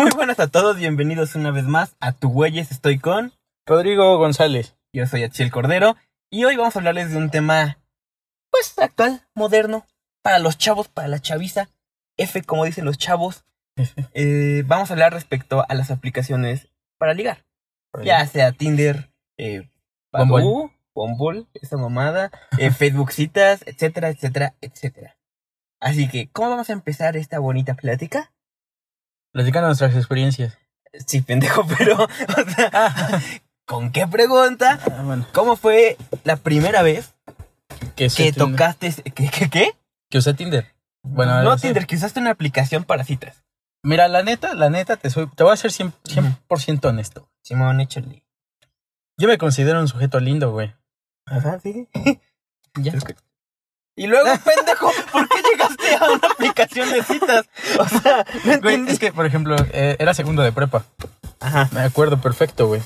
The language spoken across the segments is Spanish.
Muy buenas a todos, bienvenidos una vez más a Tu Güeyes. Estoy con. Rodrigo González. Yo soy Achiel Cordero. Y hoy vamos a hablarles de un tema. Pues actual, moderno. Para los chavos, para la chaviza. F, como dicen los chavos. Eh, vamos a hablar respecto a las aplicaciones para ligar. Ya sea Tinder, eh, Bumble. Bumble, esa mamada, eh, Facebook citas, etcétera, etcétera, etcétera. Así que, ¿cómo vamos a empezar esta bonita plática? Platicando nuestras experiencias. Sí, pendejo, pero, o sea, ¿con qué pregunta? Ah, bueno. ¿Cómo fue la primera vez Que, tocaste, ¿qué, qué, qué? Que usé Tinder. Bueno, no Tinder, que usaste una aplicación para citas. Mira, la neta, la neta, te, soy, te voy a ser 100%, 100% honesto. Simón, échale. Yo me considero un sujeto lindo, güey. Ajá, sí. Ya. Y luego, pendejo, ¿por qué llegaste a una aplicación de citas? O sea, no Güey, es que, por ejemplo, eh, era segundo de prepa. Ajá. Me acuerdo perfecto, güey.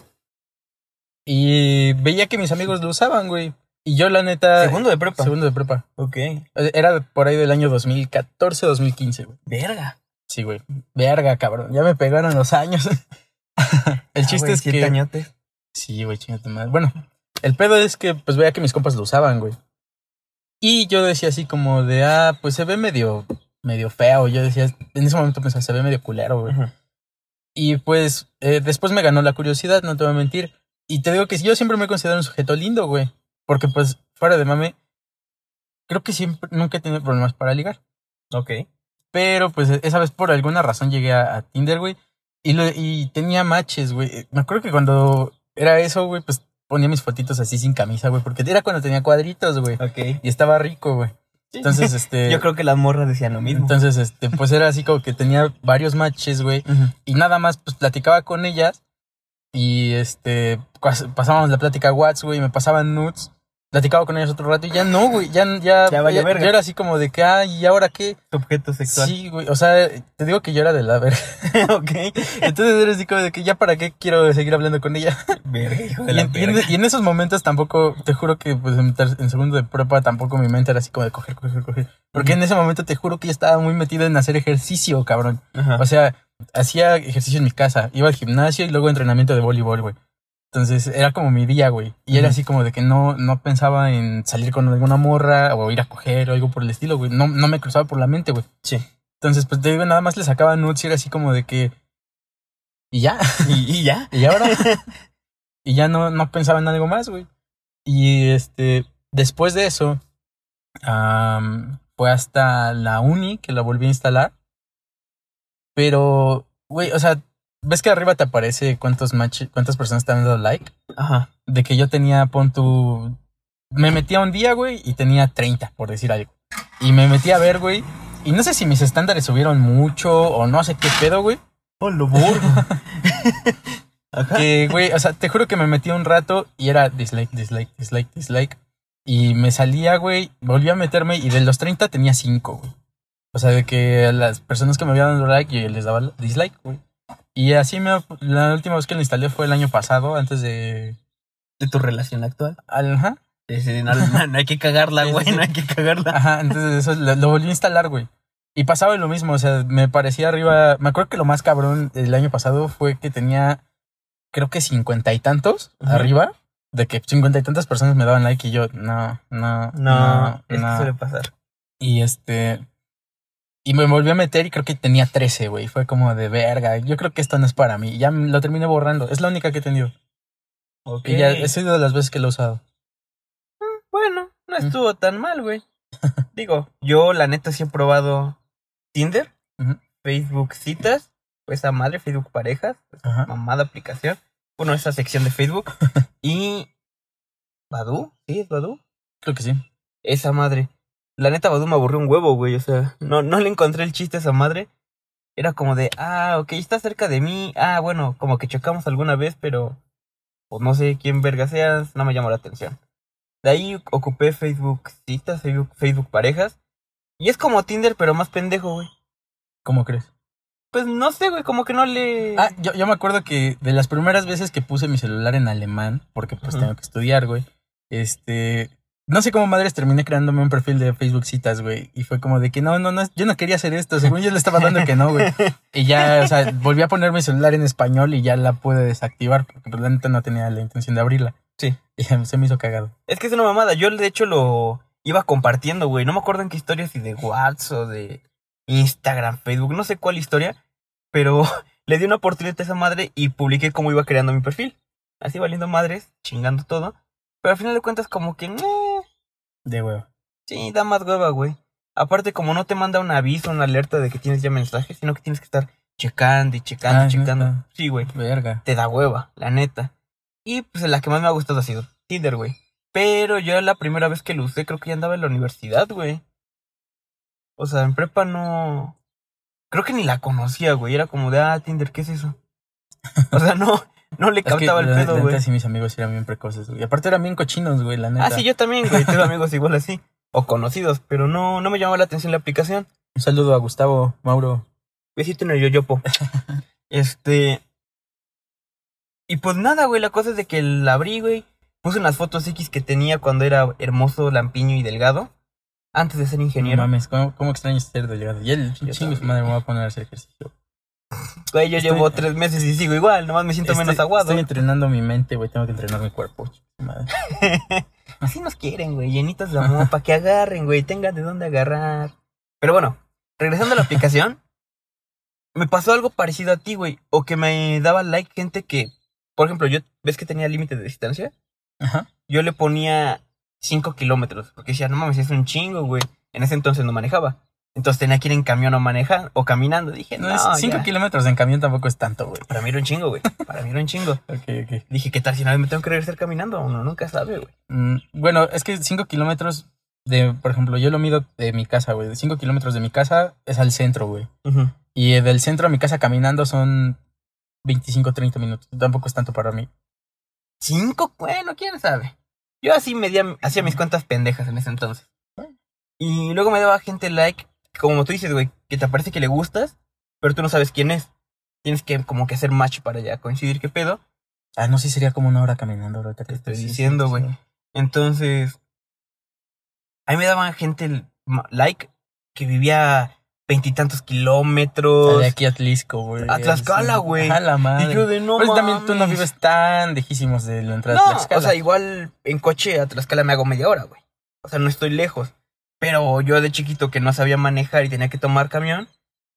Y veía que mis amigos lo usaban, güey. Y yo, la neta. Segundo de prepa. Segundo de prepa. Ok. Eh, Era por ahí del año 2014, 2015, güey. Verga. Sí, güey. Verga, cabrón. Ya me pegaron los años. El Ah, chiste güey, es que. añotes. Sí, güey, chingate madre. Bueno, el pedo es que pues veía que mis compas lo usaban, güey. Y yo decía así como de, ah, pues se ve medio, medio feo. Yo decía, en ese momento pensaba, se ve medio culero, güey. Y pues eh, después me ganó la curiosidad, no te voy a mentir. Y te digo que yo siempre me considero un sujeto lindo, güey. Porque pues, fuera de mame, creo que siempre, nunca he tenido problemas para ligar. Ok. Pero pues esa vez por alguna razón llegué a, a Tinder, güey. Y, lo- y tenía matches, güey. Me acuerdo que cuando era eso, güey, pues ponía mis fotitos así sin camisa, güey. Porque era cuando tenía cuadritos, güey. Ok. Y estaba rico, güey. Entonces, este... Yo creo que las morras decían lo mismo. Entonces, este, pues era así como que tenía varios matches, güey. Y nada más, pues platicaba con ellas. Y este, pas- pasábamos la plática a WhatsApp, güey. Me pasaban nudes. Platicaba con ellas otro rato y ya no, güey. Ya, ya, Ya valió ya- verga. ya era así como de que, ah, ¿y ahora qué? Objeto sexual. Sí, güey. O sea, te digo que yo era de la verga. ok. Entonces era así como de que ya para qué quiero seguir hablando con ella. Verga, hijo de Y la en, y en- verga. y en esos momentos tampoco, te juro que pues en, segundo de prepa tampoco mi mente era así como de coger, coger, coger. Porque en ese momento te juro que yo estaba muy metido en hacer ejercicio, cabrón. O sea, hacía ejercicio en mi casa, iba al gimnasio y luego entrenamiento de voleibol, güey. Entonces era como mi día, güey. Y era así como de que no, no pensaba en salir con alguna morra o ir a coger o algo por el estilo, güey. No, no me cruzaba por la mente, güey. Sí. Entonces, pues te digo, nada más le sacaba nudes y era así como de que. Y ya, ¿Y, y ya? y ahora. y ya no, no pensaba en algo más, güey. Y este, después de eso, fue hasta la uni que la volví a instalar. Pero, güey, o sea, ves que arriba te aparece cuántos match, cuántas personas te han dado like. Ajá. De que yo tenía, pon tu. Me metía un día, güey, y tenía 30, por decir algo. Y me metí a ver, güey. Y no sé si mis estándares subieron mucho o no sé qué pedo, güey. Oh, lo burro. Ajá. Que, güey, o sea, te juro que me metí un rato y era dislike, dislike, dislike, dislike. Y me salía, güey, volví a meterme y de los 30 tenía 5, güey. O sea, de que a las personas que me habían dado like yo les daba dislike, güey. Y así me, la última vez que lo instalé fue el año pasado, antes de... De tu relación actual. Ajá. No, no, no hay que cagarla, güey, no hay que cagarla. Ajá, entonces eso lo, lo volví a instalar, güey. Y pasaba lo mismo, o sea, me parecía arriba. Me acuerdo que lo más cabrón del año pasado fue que tenía, creo que cincuenta y tantos arriba, de que cincuenta y tantas personas me daban like y yo, no, no, No, es no. que suele pasar. Y este. Y me volví a meter y creo que tenía 13, güey. Fue como de verga. Yo creo que esto no es para mí. Y Ya lo terminé borrando. Es la única que he tenido. Ok. Y ya he sido de las veces que lo he usado. Bueno, no estuvo tan mal, güey. Digo, yo la neta sí he probado Tinder. Facebook citas, pues esa madre, Facebook parejas, Ajá. mamada aplicación. Bueno, esa sección de Facebook. y Badu, sí, es Badu. Creo que sí. Esa madre. La neta Badu me aburrió un huevo, güey. O sea, no, no le encontré el chiste a esa madre. Era como de, ah, ok, está cerca de mí. Ah, bueno, como que chocamos alguna vez, pero pues no sé quién verga seas, no me llamó la atención. De ahí ocupé Facebook citas, Facebook, Facebook parejas. Y es como Tinder, pero más pendejo, güey. ¿Cómo crees? Pues no sé, güey, como que no le... Ah, yo, yo me acuerdo que de las primeras veces que puse mi celular en alemán, porque pues tengo que estudiar, güey. Este. No sé cómo madres terminé creándome un perfil de Facebook citas, güey. Y fue como de que no, no, no, yo no quería hacer esto. Según yo le estaba dando que no, güey. Y ya, o sea, volví a poner mi celular en español y ya la pude desactivar porque pues, la neta no tenía la intención de abrirla. Sí. Y se me hizo cagado. Es que es una mamada. Yo, de hecho, lo iba compartiendo, güey. No me acuerdo en qué historia, si de WhatsApp o de Instagram, Facebook, no sé cuál historia. Pero le di una oportunidad a esa madre y publiqué cómo iba creando mi perfil. Así valiendo madres, chingando todo. Pero al final de cuentas, como que. De huevo. Sí, da más hueva, güey. Aparte, como no te manda un aviso, una alerta de que tienes ya mensajes, sino que tienes que estar checando y checando Ah, y checando. neta. Sí, güey. Verga. Te da hueva, la neta. Y pues la que más me ha gustado ha sido Tinder, güey. Pero yo la primera vez que lo usé creo que ya andaba en la universidad, güey. O sea, en prepa no... Creo que ni la conocía, güey. Era como de, ah, Tinder, ¿qué es eso? O sea, no, no le Es que captaba el pedo, güey. sí mis amigos eran bien precoces, güey. Y aparte eran bien cochinos, güey, la neta. Ah, sí, yo también, güey. Tengo amigos igual así. O conocidos, pero no, no me llamó la atención la aplicación. Un saludo a Gustavo, Mauro. Besito en el yoyopo. este. Y pues nada, güey. La cosa es de que la abrí, güey. Puse unas fotos X que tenía cuando era hermoso, lampiño y delgado. Antes de ser No ingeniero. mames, ¿cómo, cómo extraño ser delgado? Y Yo chingo madre me voy a poner a hacer ejercicio. Güey, yo Estoy- llevo tres meses y sigo igual. Nomás me siento Estoy- menos aguado. Estoy entrenando mi mente, güey. Tengo que entrenar mi cuerpo. Madre. Así nos quieren, güey. Llenitos de amor. para que agarren, güey. Tengan de dónde agarrar. Pero bueno, regresando a la aplicación. me pasó algo parecido a ti, güey. O que me daba like gente que. Por ejemplo, yo. ¿Ves que tenía límite de distancia? Ajá. yo le ponía 5 kilómetros. Porque decía, no mames, es un chingo, güey. En ese entonces no manejaba. Entonces tenía que ir en camión o manejar o caminando. Dije, no, No, es 5 ya. kilómetros en camión tampoco es tanto, güey. Para mí era un chingo, güey. Para mí era un chingo. Ok, ok. Dije, ¿qué tal si una vez me tengo que regresar caminando? Uno nunca sabe, güey. Mm, bueno, es que 5 kilómetros de, por ejemplo, yo lo mido de mi casa, güey. De 5 kilómetros de mi casa es al centro, güey. Y del centro a mi casa caminando son 25, 30 minutos. Tampoco es tanto para mí. ¿Cinco? Bueno, quién sabe. Yo así medía, hacía mis cuentas pendejas en ese entonces. Y luego me daba gente like, como tú dices, güey, que te parece que le gustas, pero tú no sabes quién es. Tienes que como que hacer match para ya coincidir qué pedo. Ah, no, sí sería como una hora caminando ahorita que Te estoy sí, diciendo, güey. sí. Entonces, ahí me daban gente like que vivía veintitantos kilómetros. De aquí a Tlisco, güey. A Tlaxcala, güey. A la madre. Y yo de no Pues también tú no mames. vives tan lejísimos de la entrada de No, Tlaxcala. o sea, igual en coche a Tlaxcala me hago media hora, güey. O sea, no estoy lejos. Pero yo de chiquito que no sabía manejar y tenía que tomar camión,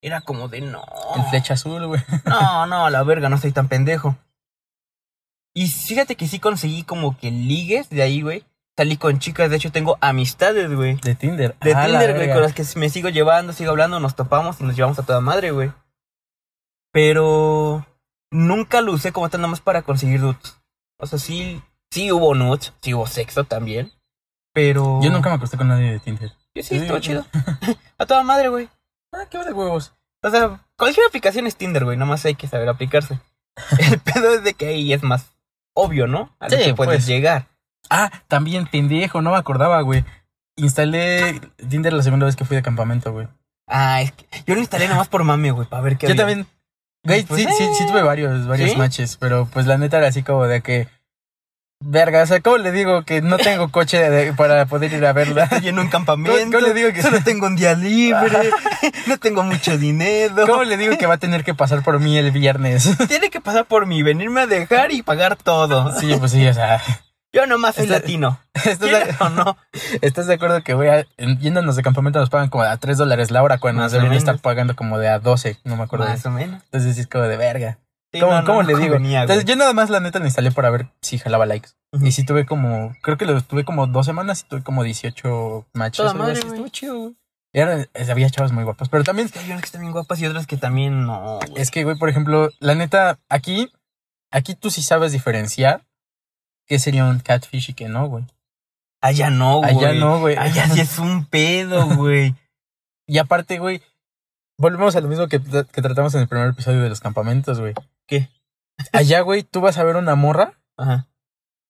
era como de no. El flecha azul, güey. No, no, a la verga, no soy tan pendejo. Y fíjate que sí conseguí como que ligues de ahí, güey. Salí con chicas, de hecho tengo amistades, güey. De Tinder. De Ah, la Tinder, güey, verga. con las que me sigo llevando, sigo hablando, nos topamos y nos llevamos a toda madre, güey. Pero nunca lo usé como tal nada más para conseguir nudes. O sea, sí, sí hubo nudes, sí hubo sexo también. Pero. Yo nunca me acosté con nadie de Tinder. Yo sí, estuvo chido. a toda madre, güey. Ah, qué de huevos. O sea, cualquier aplicación es Tinder, güey. Nada más hay que saber aplicarse. El pedo es de que ahí es más obvio, ¿no? A lo Sí, que puedes pues. llegar. Ah, también pendejo, no me acordaba, güey. Instalé Tinder la segunda vez que fui de campamento, güey. Ah, es que yo lo instalé nada más por mame, güey, para ver qué Yo había. también. Güey, Pues, sí, sí, sí eh. tuve varios, varios ¿Sí? matches, pero pues la neta era así como de que. Verga, o sea, ¿cómo le digo que no tengo coche de- para poder ir a verla? Estoy en un campamento. ¿Cómo- cómo le digo que- solo tengo un día libre? no tengo mucho dinero. ¿Cómo le digo que va a tener que pasar por mí el viernes? Tiene que pasar por mí, venirme a dejar y pagar todo. Sí, pues sí, o sea. Yo nomás soy Este- latino. ¿Estás ¿Quieres de, o no? estás de acuerdo que, güey, a- yéndonos de campamento nos pagan como a 3 dólares la hora cuando Más nos deberían estar pagando como de a 12? No me acuerdo. Más o menos. Entonces sí es como de verga. Sí, ¿Cómo, no, no, cómo no le digo? convenía. Entonces yo nada más la neta lo instalé para ver si jalaba likes. Y sí tuve como, creo que lo tuve como dos semanas y tuve como 18 matches. Toda madre, así. Estuvo chido, güey. Y era- había chavas muy guapas. Pero también Hay unas que están bien guapas y otras que también no. güey. es que, güey, por ejemplo, la neta, aquí, aquí tú sí sabes diferenciar qué sería un catfish y qué no, güey. Allá no, güey. Allá no, güey. Allá sí es un pedo, güey. Y aparte, güey, volvemos a lo mismo que, que tratamos en el primer episodio de los campamentos, güey. ¿Qué? Allá, güey, tú vas a ver una morra Ajá.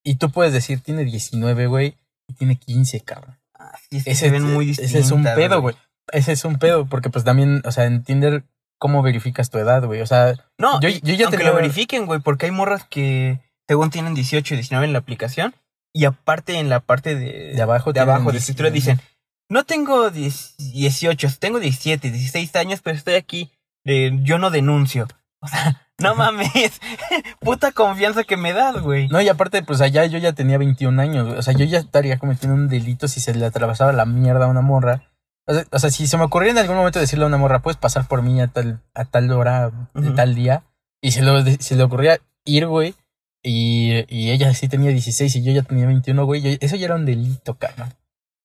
y tú puedes decir, tiene 19, güey, y tiene 15, cabrón. Sí, es que Ese, se ven muy ese es un pedo, güey. Ese es un pedo, porque pues también, o sea, en Tinder, ¿cómo verificas tu edad, güey? O sea, No, Yo- ya aunque tenía- lo verifiquen, güey, porque hay morras que según tienen 18 y 19 en la aplicación y aparte en la parte de, De abajo de abajo de dieci- escritura dicen, no tengo 10 18, tengo 17, 16 años, pero estoy aquí, eh, yo no denuncio. O sea, no mames, puta confianza que me das, güey. No, y aparte, pues allá yo ya tenía 21 años, güey. O sea, yo ya estaría cometiendo un delito si se le atravesaba la mierda a una morra. O sea, o sea, si se me ocurría en algún momento decirle a una morra, puedes pasar por mí a tal, a tal hora, de Ujú. tal día, y se, lo, se le ocurría ir, güey, y, y ella sí tenía 16 y yo ya tenía 21, güey, yo- eso ya era un delito, carnal.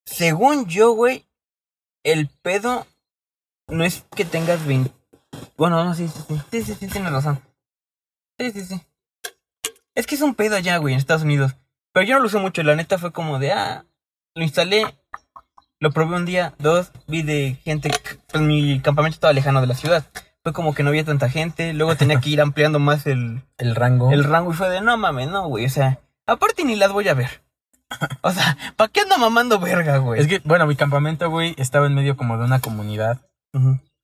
Según yo, güey, el pedo no es que tengas 20. Bueno, no, sí, sí, sí. Sí, sí, sí, tienes razón. Sí, sí, sí. Es que es un pedo allá, güey, en Estados Unidos. Pero yo no lo usé mucho, la neta fue como de, ah, lo instalé, lo probé un día, dos, vi de gente, pues mi campamento estaba lejano de la ciudad. Fue como que no había tanta gente, luego tenía que ir ampliando más el, El rango. el rango y fue de, no mames, no, güey, o sea, aparte ni las voy a ver. O sea, ¿para qué ando mamando verga, güey? Es que, bueno, mi campamento, güey, estaba en medio como de una comunidad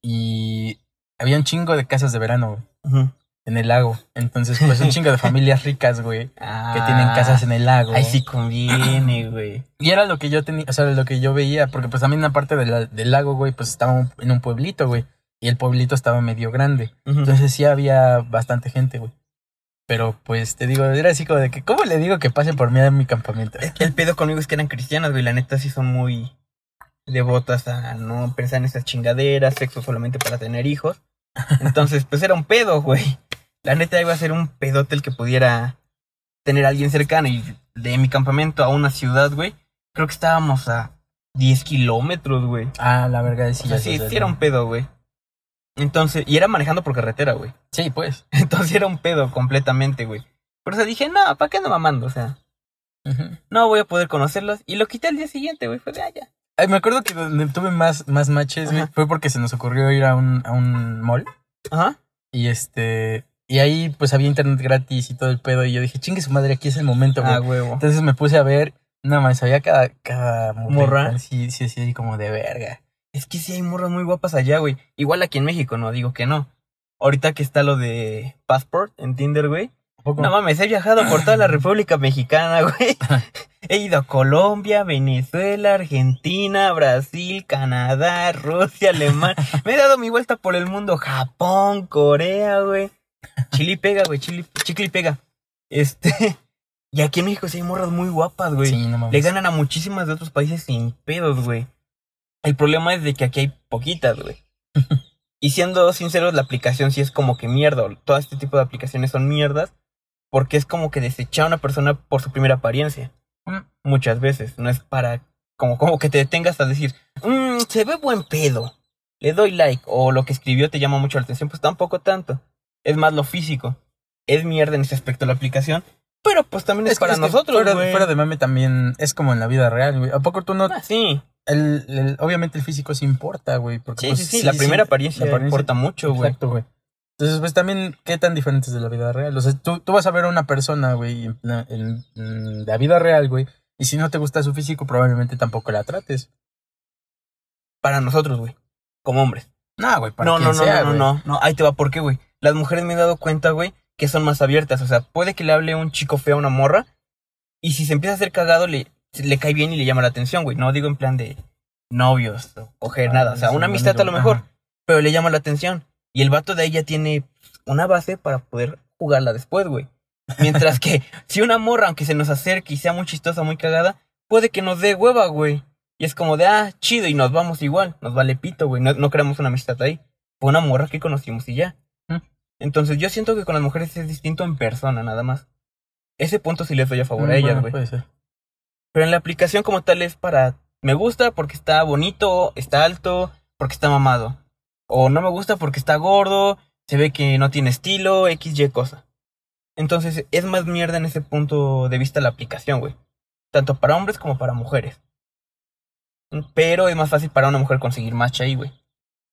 y había un chingo de casas de verano, güey, en el lago. Entonces, pues un chingo de familias ricas, güey, que tienen Ah, casas en el lago. Ahí sí conviene, güey. Y era lo que yo tenía, o sea, lo que yo veía, porque pues también aparte de la- del lago, güey, pues estaba en un pueblito, güey. Y el pueblito estaba medio grande. Entonces sí había bastante gente, güey. Pero pues te digo, era así como de que, ¿cómo le digo que pase por mí a mi campamento? Es que el pedo conmigo es que eran cristianas, güey. La neta sí son muy devotas a no pensar en esas chingaderas, sexo solamente para tener hijos. Entonces, pues era un pedo, güey. La neta iba a ser un pedote el que pudiera tener a alguien cercano. Y de mi campamento a una ciudad, güey, creo que estábamos a 10 kilómetros, güey. Ah, la verga, O sí. sea, ya sí, sí era un pedo, güey. Entonces, y era manejando por carretera, güey. Sí, pues. Entonces era un pedo completamente, güey. Por eso dije, no, ¿para qué ando mamando? O sea, no voy a poder conocerlos. Y lo quité al día siguiente, güey. Fue de allá. Ay, me acuerdo que donde tuve más, más matches, güey, fue porque se nos ocurrió ir a un, a un mall. Ajá. Y este. Y ahí pues había internet gratis y todo el pedo. Y yo dije, chingue su madre, aquí es el momento, güey. Ah, huevo. Entonces me puse a ver, nada más, había cada, cada Morra. Sí, sí, sí, como de verga. Es que sí hay morras muy guapas allá, güey. Igual aquí en México, no digo que no. Ahorita que está lo de Passport en Tinder, güey. No mames, he viajado por toda la República Mexicana, güey. He ido a Colombia, Venezuela, Argentina, Brasil, Canadá, Rusia, Alemania. Me he dado mi vuelta por el mundo. Japón, Corea, güey. Chile pega, güey. Chile, chicle pega. Este. Y aquí en México sí hay morras muy guapas, güey. sí, no mames. Le ganan a muchísimas de otros países sin pedos, güey. El problema es de que aquí hay poquitas, güey. y siendo sinceros, la aplicación sí es como que mierda. Todo este tipo de aplicaciones son mierdas. Porque es como que desechar a una persona por su primera apariencia. Mm. Muchas veces. No es para. Como, como que te detengas a decir, "Mm, se ve buen pedo. Le doy like. O lo que escribió te llama mucho la atención. Pues tampoco tanto. Es más lo físico. Es mierda en ese aspecto la aplicación. Pero pues también es, para nosotros, fuera, fuera de mame también es como en la vida real, güey. ¿A poco tú no? Ah, sí. El, el- obviamente el físico sí importa, güey. Porque, Sí, pues, sí, sí, la primera apariencia, la apariencia importa mucho, güey. Exacto, güey. Entonces, pues también, ¿qué tan diferentes de la vida real? O sea, tú, tú vas a ver a una persona, güey, en, en- en la vida real, güey, y si no te gusta su físico, probablemente tampoco la trates. Para nosotros, güey. Como hombres. No, güey, para No, quien no, no, sea, no, no, no, no. Ahí te va, ¿por qué, güey? Las mujeres me he dado cuenta, güey, que son más abiertas. O sea, puede que le hable un chico feo a una morra. Y si se empieza a hacer cagado, le, le cae bien y le llama la atención, güey. No digo en plan de novios o coger Ah, nada. O sea, una un amistad a lo mejor. Pero le llama la atención. Y el vato de ahí ya tiene una base para poder jugarla después, güey. Mientras que si una morra, aunque se nos acerque y sea muy chistosa, muy cagada, puede que nos dé hueva, güey. Y es como de, ah, chido, y nos vamos igual. Nos vale pito, güey. No, no creamos una amistad ahí. Fue una morra que conocimos y ya. Mm. Entonces yo siento que con las mujeres es distinto en persona, nada más. Ese punto sí les doy a favor Mm, a ellas, bueno, güey. puede ser. Pero en la aplicación como tal es para, me gusta porque está bonito, está alto, porque está mamado. O no me gusta porque está gordo, se ve que no tiene estilo, X, Y cosa. Entonces es más mierda en ese punto de vista la aplicación, güey. Tanto para hombres como para mujeres. Pero es más fácil para una mujer conseguir match ahí, güey.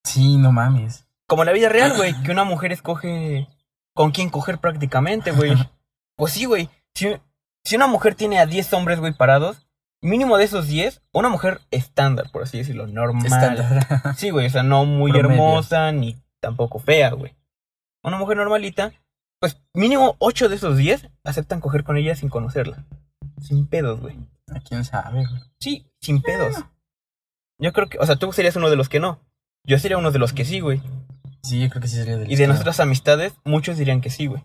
Sí, no mames. Como en la vida real, güey, que una mujer escoge con quién coger prácticamente, güey. Pues sí, güey. Si, si una mujer tiene a 10 hombres, güey, parados, mínimo de esos 10, una mujer estándar, por así decirlo, normal. Estándar. Sí, güey, o sea, no muy Promedio. hermosa ni tampoco fea, güey. Una mujer normalita, pues mínimo 8 de esos 10 aceptan coger con ella sin conocerla. Sin pedos, güey. ¿A quién sabe, güey? Sí, sin pedos. Yo creo que, o sea, tú serías uno de los que no. Yo sería uno de los que sí, güey. Sí, yo creo que sí sería del Y de nuestras amistades, muchos dirían que sí, güey.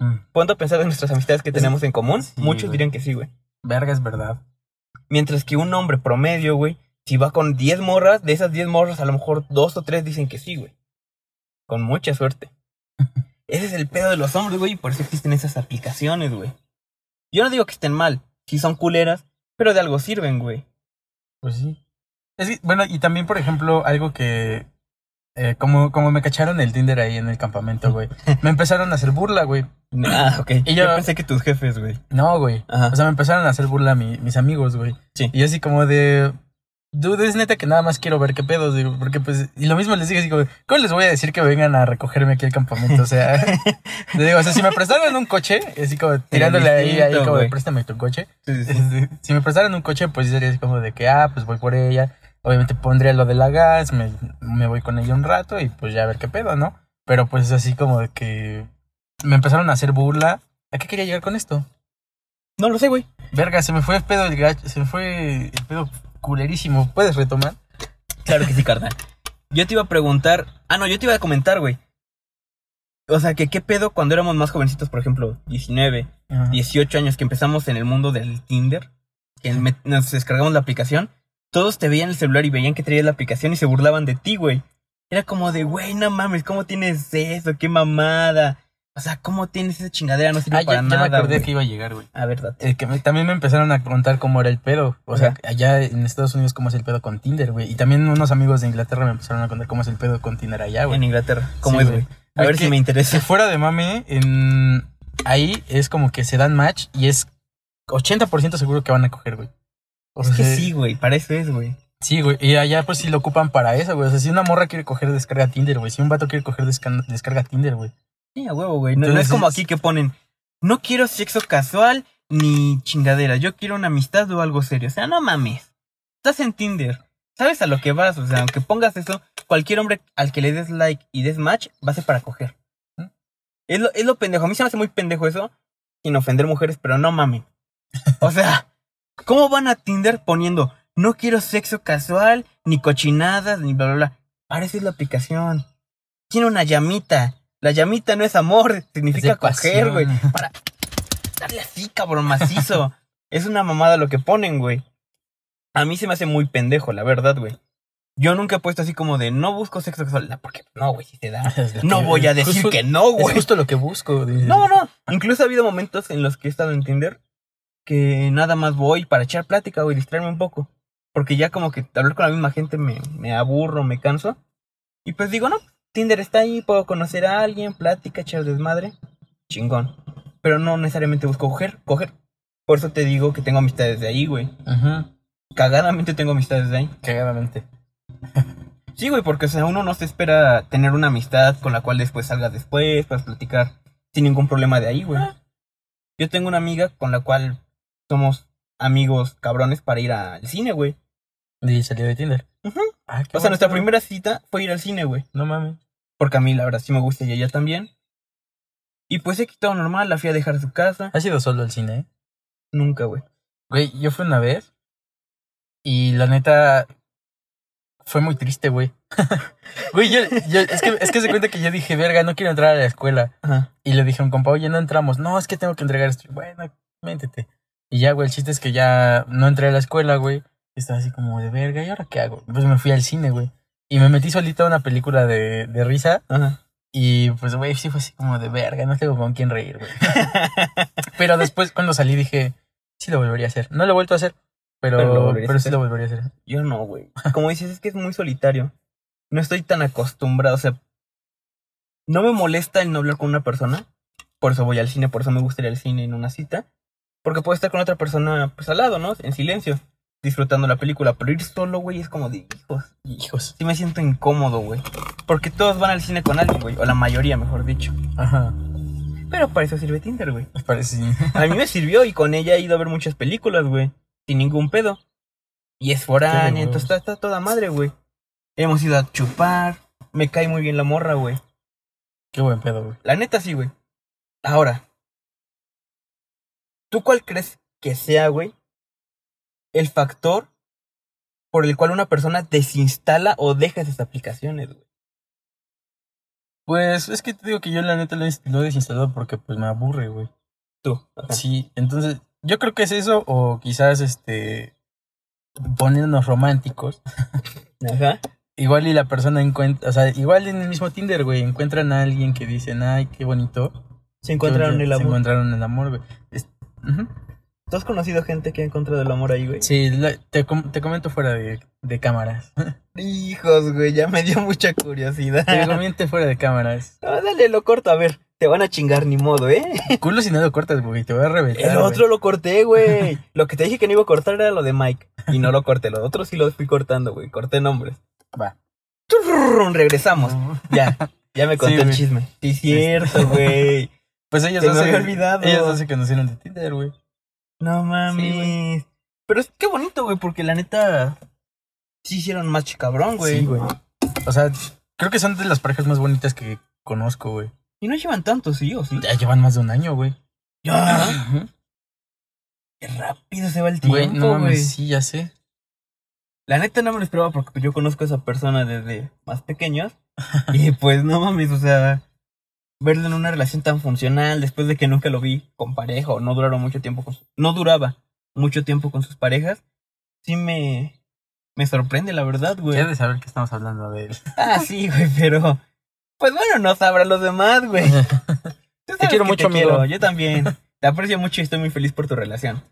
Mm. ¿Cuánto pensar en nuestras amistades que Es- tenemos en común? sí, muchos güey. dirían que sí, güey. Verga, es verdad. Mientras que un hombre promedio, güey, si va con 10 morras, de esas 10 morras, a lo mejor dos o tres dicen que sí, güey. Con mucha suerte. Ese es el pedo de los hombres, güey, y por eso existen esas aplicaciones, güey. Yo no digo que estén mal, si son culeras, pero de algo sirven, güey. Pues sí. Es bueno, y también, por ejemplo, algo que. Eh, como, como me cacharon el Tinder ahí en el campamento, güey. me empezaron a hacer burla, güey. Ah, ok. Y yo... yo- pensé que tus jefes, güey. No, güey. Ajá. O sea, me empezaron a hacer burla mi- mis amigos, güey. Sí. Y yo así como de. Dude, es neta que nada más quiero ver qué pedos, digo, porque pues. Y lo mismo les dije así como, ¿cómo les voy a decir que vengan a recogerme aquí al campamento? O sea, le digo, o sea, si me prestaran un coche, así como tirándole ahí, ahí como de préstame tu coche. Sí, sí, sí. Si me prestaran un coche, pues sería así como de que, ah, pues voy por ella. Obviamente pondría lo de la gas, me, me voy con ella un rato y pues ya a ver qué pedo, ¿no? Pero pues es así como de que me empezaron a hacer burla. ¿A qué quería llegar con esto? No lo sé, güey. Verga, se me fue el pedo el gacho, se me fue el pedo culerísimo. ¿Puedes retomar? Claro que sí, carnal. Yo te iba a preguntar. Ah, no, yo te iba a comentar, güey. O sea, que qué pedo cuando éramos más jovencitos, por ejemplo, 19, Ajá. 18 años, que empezamos en el mundo del Tinder, que me- nos descargamos la aplicación, todos te veían el celular y veían que traías la aplicación y se burlaban de ti, güey. Era como de, güey, no mames, ¿cómo tienes eso? ¡Qué mamada! O sea, ¿cómo tienes esa chingadera? No sirve Ah, ya, para ya me nada, acordé que iba a llegar, güey. A ver, date. Eh, que me- también me empezaron a contar cómo era el pedo. O sea, allá en Estados Unidos cómo es el pedo con Tinder, güey. Y también unos amigos de Inglaterra me empezaron a contar cómo es el pedo con Tinder allá, güey. En Inglaterra. ¿Cómo Sí, es, güey. A ver si que- me Si interesa. fuera de mame, en... ahí es como que se dan match y es 80% seguro que van a coger, güey. O Es que sea, sí, güey, para eso es, güey. Sí, güey. Y allá pues sí lo ocupan para eso, güey. O sea, si una morra quiere coger, descarga Tinder, güey. Si un vato quiere coger, desca- descarga Tinder, güey. Sí, a huevo, güey. No, no es como aquí que ponen, no quiero sexo casual ni chingadera, yo quiero una amistad o algo serio. O sea, no mames. Estás en Tinder. Sabes a lo que vas, o sea, aunque pongas eso, cualquier hombre al que le des like y des match va a ser para coger. Es lo, es lo pendejo. A mí se me hace muy pendejo eso, sin ofender mujeres, pero no mamen. O sea, ¿cómo van a Tinder poniendo, no quiero sexo casual, ni cochinadas, ni bla, bla, bla? Es la aplicación. Tiene una llamita. La llamita no es amor, significa Es coger, güey. Para darle así, cabrón, macizo. es una mamada lo que ponen, güey. A mí se me hace muy pendejo, la verdad, güey. Yo nunca he puesto así como de no busco sexo casual. Porque no, güey, si te da. Es No voy a decir justo- que no, Es güey. justo lo que busco. No, no. Incluso ha habido momentos en los que he estado en Tinder que nada más voy para echar plática, güey, distraerme un poco. Porque ya como que hablar con la misma gente me, me aburro, me canso. Y pues digo, no, Tinder está ahí, puedo conocer a alguien, plática, echar desmadre. Chingón. Pero no necesariamente busco coger, coger. Por eso te digo que tengo amistades de ahí, güey. Ajá. Cagadamente tengo amistades de ahí. Cagadamente. Sí, güey, porque o sea, uno no se espera tener una amistad con la cual después salgas después, puedas platicar sin ningún problema de ahí, güey. Yo tengo una amiga con la cual somos amigos cabrones para ir al cine, güey. Y salió de Tinder. Ah, O sea, nuestra primera cita fue ir al cine, güey. No mames. Porque a mí, la verdad, sí me gusta y ella también. Y pues he quitado normal, la fui a dejar a su casa. ¿Has ido solo al cine, eh? Nunca, güey. Güey, yo fui una vez. Y la neta. Fue muy triste, güey. güey, yo, yo- es, que, es que se cuenta que yo dije, verga, no quiero entrar a la escuela. Ajá. Y le dije a un compa, oye, no entramos. No, es que tengo que entregar esto. Bueno, métete. Y ya, güey, el chiste es que ya no entré a la escuela, güey. Estaba así como de verga, ¿y ahora qué hago? Pues me fui al cine, güey. Y me metí solita a una película de, de risa. Ajá. Y pues, güey, sí fue así como de verga, no tengo con quién reír, güey. Pero después, cuando salí, dije, sí lo volvería a hacer. No lo he vuelto a hacer, pero, Pero lo pero, sí lo volvería a hacer. Yo no, güey. Como dices, es que es muy solitario. No estoy tan acostumbrado, o sea, no me molesta el no hablar con una persona. Por eso voy al cine, por eso me gusta ir al cine en una cita. Porque puedo estar con otra persona, pues al lado, ¿no? En silencio, disfrutando la película. Pero ir solo, güey, es como de hijos. Hijos. Sí me siento incómodo, güey. Porque todos van al cine con alguien, güey. O la mayoría, mejor dicho. Ajá. Pero para eso sirve Tinder, güey. Parece. A mí me sirvió y con ella he ido a ver muchas películas, güey. Sin ningún pedo. Y es foránea, entonces está toda madre, güey. Hemos ido a chupar. Me cae muy bien la morra, güey. Qué buen pedo, güey. La neta sí, güey. Ahora. ¿Tú cuál crees que sea, güey, el factor por el cual una persona desinstala o deja esas aplicaciones, güey? Pues es que te digo que yo la neta lo he desinstalado porque pues me aburre, güey. Tú. Sí, entonces yo creo que es eso o quizás este ponernos románticos. Ajá. Igual y la persona encuentra, o sea, igual en el mismo Tinder, güey, encuentran a alguien que dicen, ay, qué bonito. Se encuentran Entonces, en el amor. Se encontraron el amor, güey. Es, ¿Tú has conocido gente que ha encontrado el amor ahí, güey? Sí, te, comento fuera de, cámaras. Hijos, güey, ya me dio mucha curiosidad. Te comento fuera de cámaras. No, dale, lo corto, a ver. Te van a chingar ni modo, ¿eh? Culo si no lo cortas, güey, te voy a reventar. El otro lo corté, güey. Lo que te dije que no iba a cortar era lo de Mike. Y no lo corté, lo otro sí lo fui cortando, güey. Corté nombres. Va. Regresamos. Ya, ya me conté sí, el chisme. Sí, cierto, güey. Pues ellas dos se olvidado. Ellas dos se conocieron de Tinder, güey. No mames. Pero es qué bonito, güey, porque la neta sí hicieron más cabrón, güey. Sí, güey. O sea, creo que son de las parejas más bonitas que conozco, güey. Y no llevan tanto, sí, o sí. Ya llevan más de un año, güey. Ya. Qué rápido se va el tiempo, güey. No mames, sí, ya sé. La neta no me lo esperaba porque yo conozco a esa persona desde más pequeños. y pues no mames, o sea, verlo en una relación tan funcional después de que nunca lo vi con pareja o no duraron mucho tiempo con su- no duraba mucho tiempo con sus parejas, sí me me sorprende la verdad, güey. Ya de saber que estamos hablando de él. Ah, sí, güey, pero pues bueno, no sabrán los demás, güey. Sabes quiero mucho, amigo. quiero, Yo también. Te aprecio mucho y estoy muy feliz por tu relación.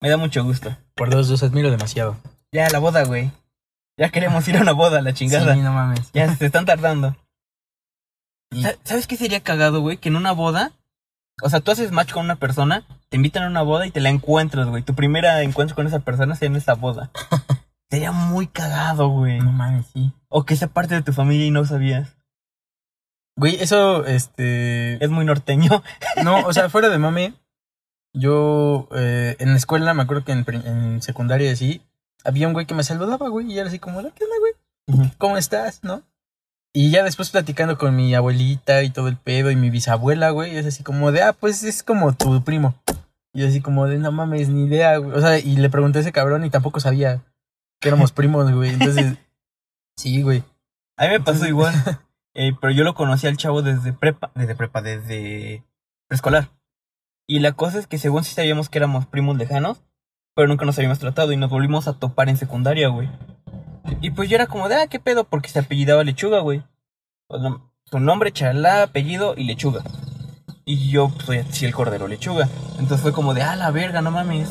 Me da mucho gusto. Por dos, los admiro demasiado. Ya, la boda, güey. Ya queremos ir a una boda, la chingada. Sí, no mames. Ya se están tardando. Y- ¿Sabes qué sería cagado, güey? Que en una boda, o sea, tú haces match con una persona, te invitan a una boda y te la encuentras, güey. Tu primera encuentro con esa persona sea en esa boda. sería muy cagado, güey. No mames, sí. O que sea parte de tu familia y no sabías. Güey, eso, este... Es muy norteño. No, o sea, fuera de mame, yo eh, en la escuela, me acuerdo que en, secundaria así, había un güey que me saludaba, güey, y era así como, ¿qué onda, güey? ¿Cómo estás? ¿No? Y ya después platicando con mi abuelita y todo el pedo y mi bisabuela, güey, es así como de, ah, pues es como tu primo. Y yo así como de, no mames, ni idea, güey. O sea, y le pregunté a ese cabrón y tampoco sabía que éramos primos, güey. Entonces, sí, güey. A mí me pasó igual. Eh, pero yo lo conocí al chavo desde prepa, desde prepa, desde preescolar. Y la cosa es que según sí sabíamos que éramos primos lejanos, pero nunca nos habíamos tratado y nos volvimos a topar en secundaria, güey. Y pues yo era como de, ah, qué pedo, porque se apellidaba Lechuga, güey. No, Su nombre, chalá, apellido y Lechuga. Y yo pues, soy así el cordero Lechuga. Entonces fue como de, ah, la verga, no mames.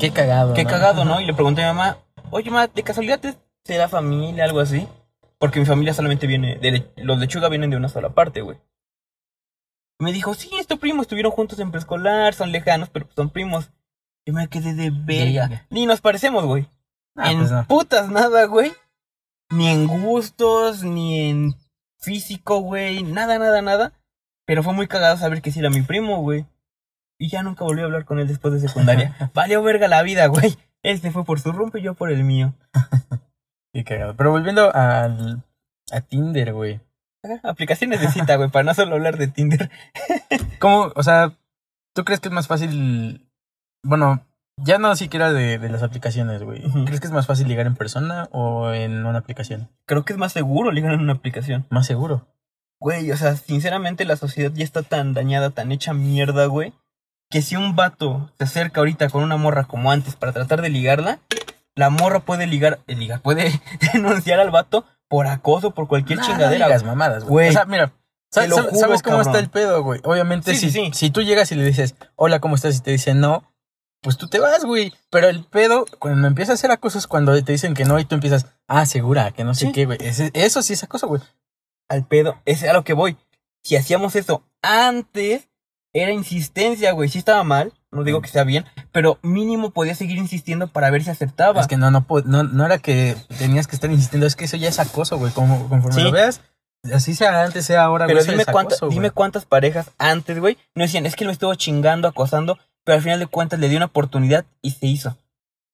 Qué cagado. Qué ¿no? cagado, ¿no? Y le pregunté a mi mamá, oye, mamá, ¿de casualidad te- será familia, algo así? Porque mi familia solamente viene, de le- los lechuga vienen de una sola parte, güey. Me dijo, sí, es tu primo, estuvieron juntos en preescolar, son lejanos, pero son primos. Y me quedé de. Verga. Ni nos parecemos, güey. Ah, en pues no. putas nada, güey. Ni en gustos, ni en físico, güey. Nada, nada, nada. Pero fue muy cagado saber que sí era mi primo, güey. Y ya nunca volví a hablar con él después de secundaria. Valió verga la vida, güey. Se fue por su rumbo y yo por el mío. Qué cagado. Pero volviendo al, a Tinder, güey. Aplicaciones de cita, güey, para no solo hablar de Tinder. ¿Cómo, o sea, tú crees que es más fácil, bueno, ya no siquiera de, de las aplicaciones, güey. ¿Crees que es más fácil ligar en persona o en una aplicación? Creo que es más seguro ligar en una aplicación. Más seguro. Güey, o sea, sinceramente la sociedad ya está tan dañada, tan hecha mierda, güey. Que si un vato se acerca ahorita con una morra como antes para tratar de ligarla, la morra puede ligar, eh, ligar puede denunciar al vato por acoso, por cualquier Nah, chingadera. No digas mamadas, güey. O sea, mira, juro, ¿sabes cómo cabrón. está el pedo, güey? Obviamente, Sí, si, sí, sí. si tú llegas y le dices, hola, ¿cómo estás? Y te dicen no, pues tú te vas, güey. Pero el pedo, cuando empieza a hacer acoso es cuando te dicen que no y tú empiezas, ah, segura, que no sé Sí. qué, güey. Ese- Eso sí es acoso, güey. Al pedo, es a lo que voy. Si hacíamos eso antes, era insistencia, güey. Sí estaba mal, no digo que sea bien, pero mínimo podía seguir insistiendo para ver si aceptaba. Es que no, no, no, no era que tenías que estar insistiendo, es que eso ya es acoso, güey. Como, conforme Sí. lo veas, así sea antes, sea ahora, Pero güey, dime, cuánta- güey. dime cuántas parejas antes, güey, no decían, es que lo estuvo chingando, acosando, pero al final de cuentas le dio una oportunidad y se hizo.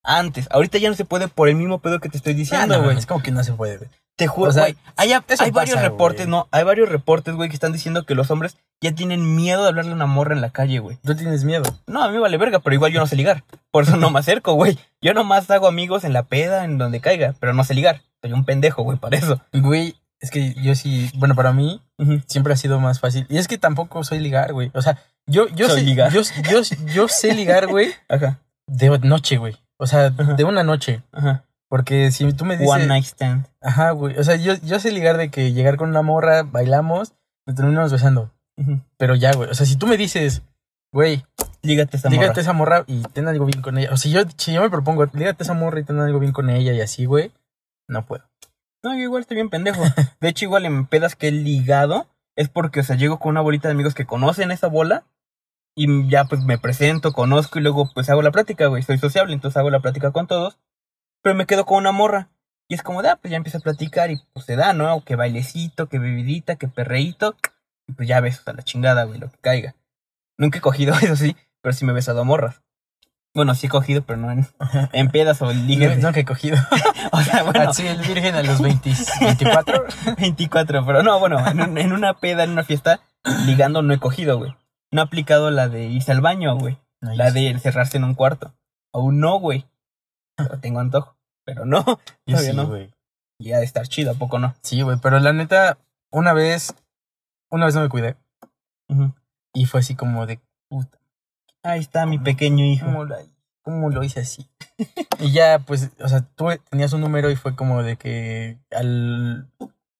Antes, ahorita ya no se puede por el mismo pedo que te estoy Ah, diciendo, no, güey. es como que no se puede, güey. Te juro, O sea, güey. Hay, hay eso varios pasa, reportes, güey. ¿no? Hay varios reportes, güey, que están diciendo que los hombres ya tienen miedo de hablarle a una morra en la calle, güey. Tú tienes miedo. No, a mí vale verga, pero igual yo no sé ligar. Por eso no me acerco, güey. Yo nomás hago amigos en la peda, en donde caiga, pero no sé ligar. Soy un pendejo, güey, para eso. Güey, es que yo sí, bueno, para mí Ujú. siempre ha sido más fácil. Y es que tampoco soy ligar, güey. O sea, yo, yo sé ligar. Yo, yo, yo sé ligar, güey, Ajá, de noche, güey. O sea, Ajá. de una noche. ajá. Porque si tú me dices. One night stand. Ajá, güey. O sea, yo, yo sé ligar de que llegar con una morra, bailamos, nos terminamos besando. Ujú. Pero ya, güey. O sea, si tú me dices, güey, Lígate esa lígate a morra. esa morra y ten algo bien con ella. O sea, yo, si yo me propongo, lígate a esa morra y ten algo bien con ella y así, güey, no puedo. No, yo igual estoy bien pendejo. De hecho, igual en pedas que he ligado es porque, o sea, llego con una bolita de amigos que conocen esa bola y ya pues me presento, conozco y luego pues hago la plática, güey. Soy sociable, entonces hago la plática con todos. Pero me quedo con una morra. Y es como, da, pues ya empiezo a platicar y pues se da, ¿no? Que bailecito, que bebidita, que perreíto. Y pues ya besos a la chingada, güey, lo que caiga. Nunca he cogido, eso sí, pero sí me he besado a morras. Bueno, sí he cogido, pero no en, en pedas o en ligas. No, no que he cogido. O sea, bueno, Así el virgen a los 20, 24. 24, pero no, bueno, en, un- en una peda, en una fiesta, ligando no he cogido, güey. No he aplicado la de irse al baño, güey. La de encerrarse en un cuarto. Aún no, güey. Tengo antojo. Pero no, Yo todavía sí, no. güey. y ha de estar chido, ¿a poco no? Sí, güey, pero la neta, una vez, una vez no me cuidé. Y fue así como de, puta, Ahí está mi pequeño hijo. ¿cómo lo, cómo lo hice así? y ya, pues, o sea, tú tenías un número y fue como de que al,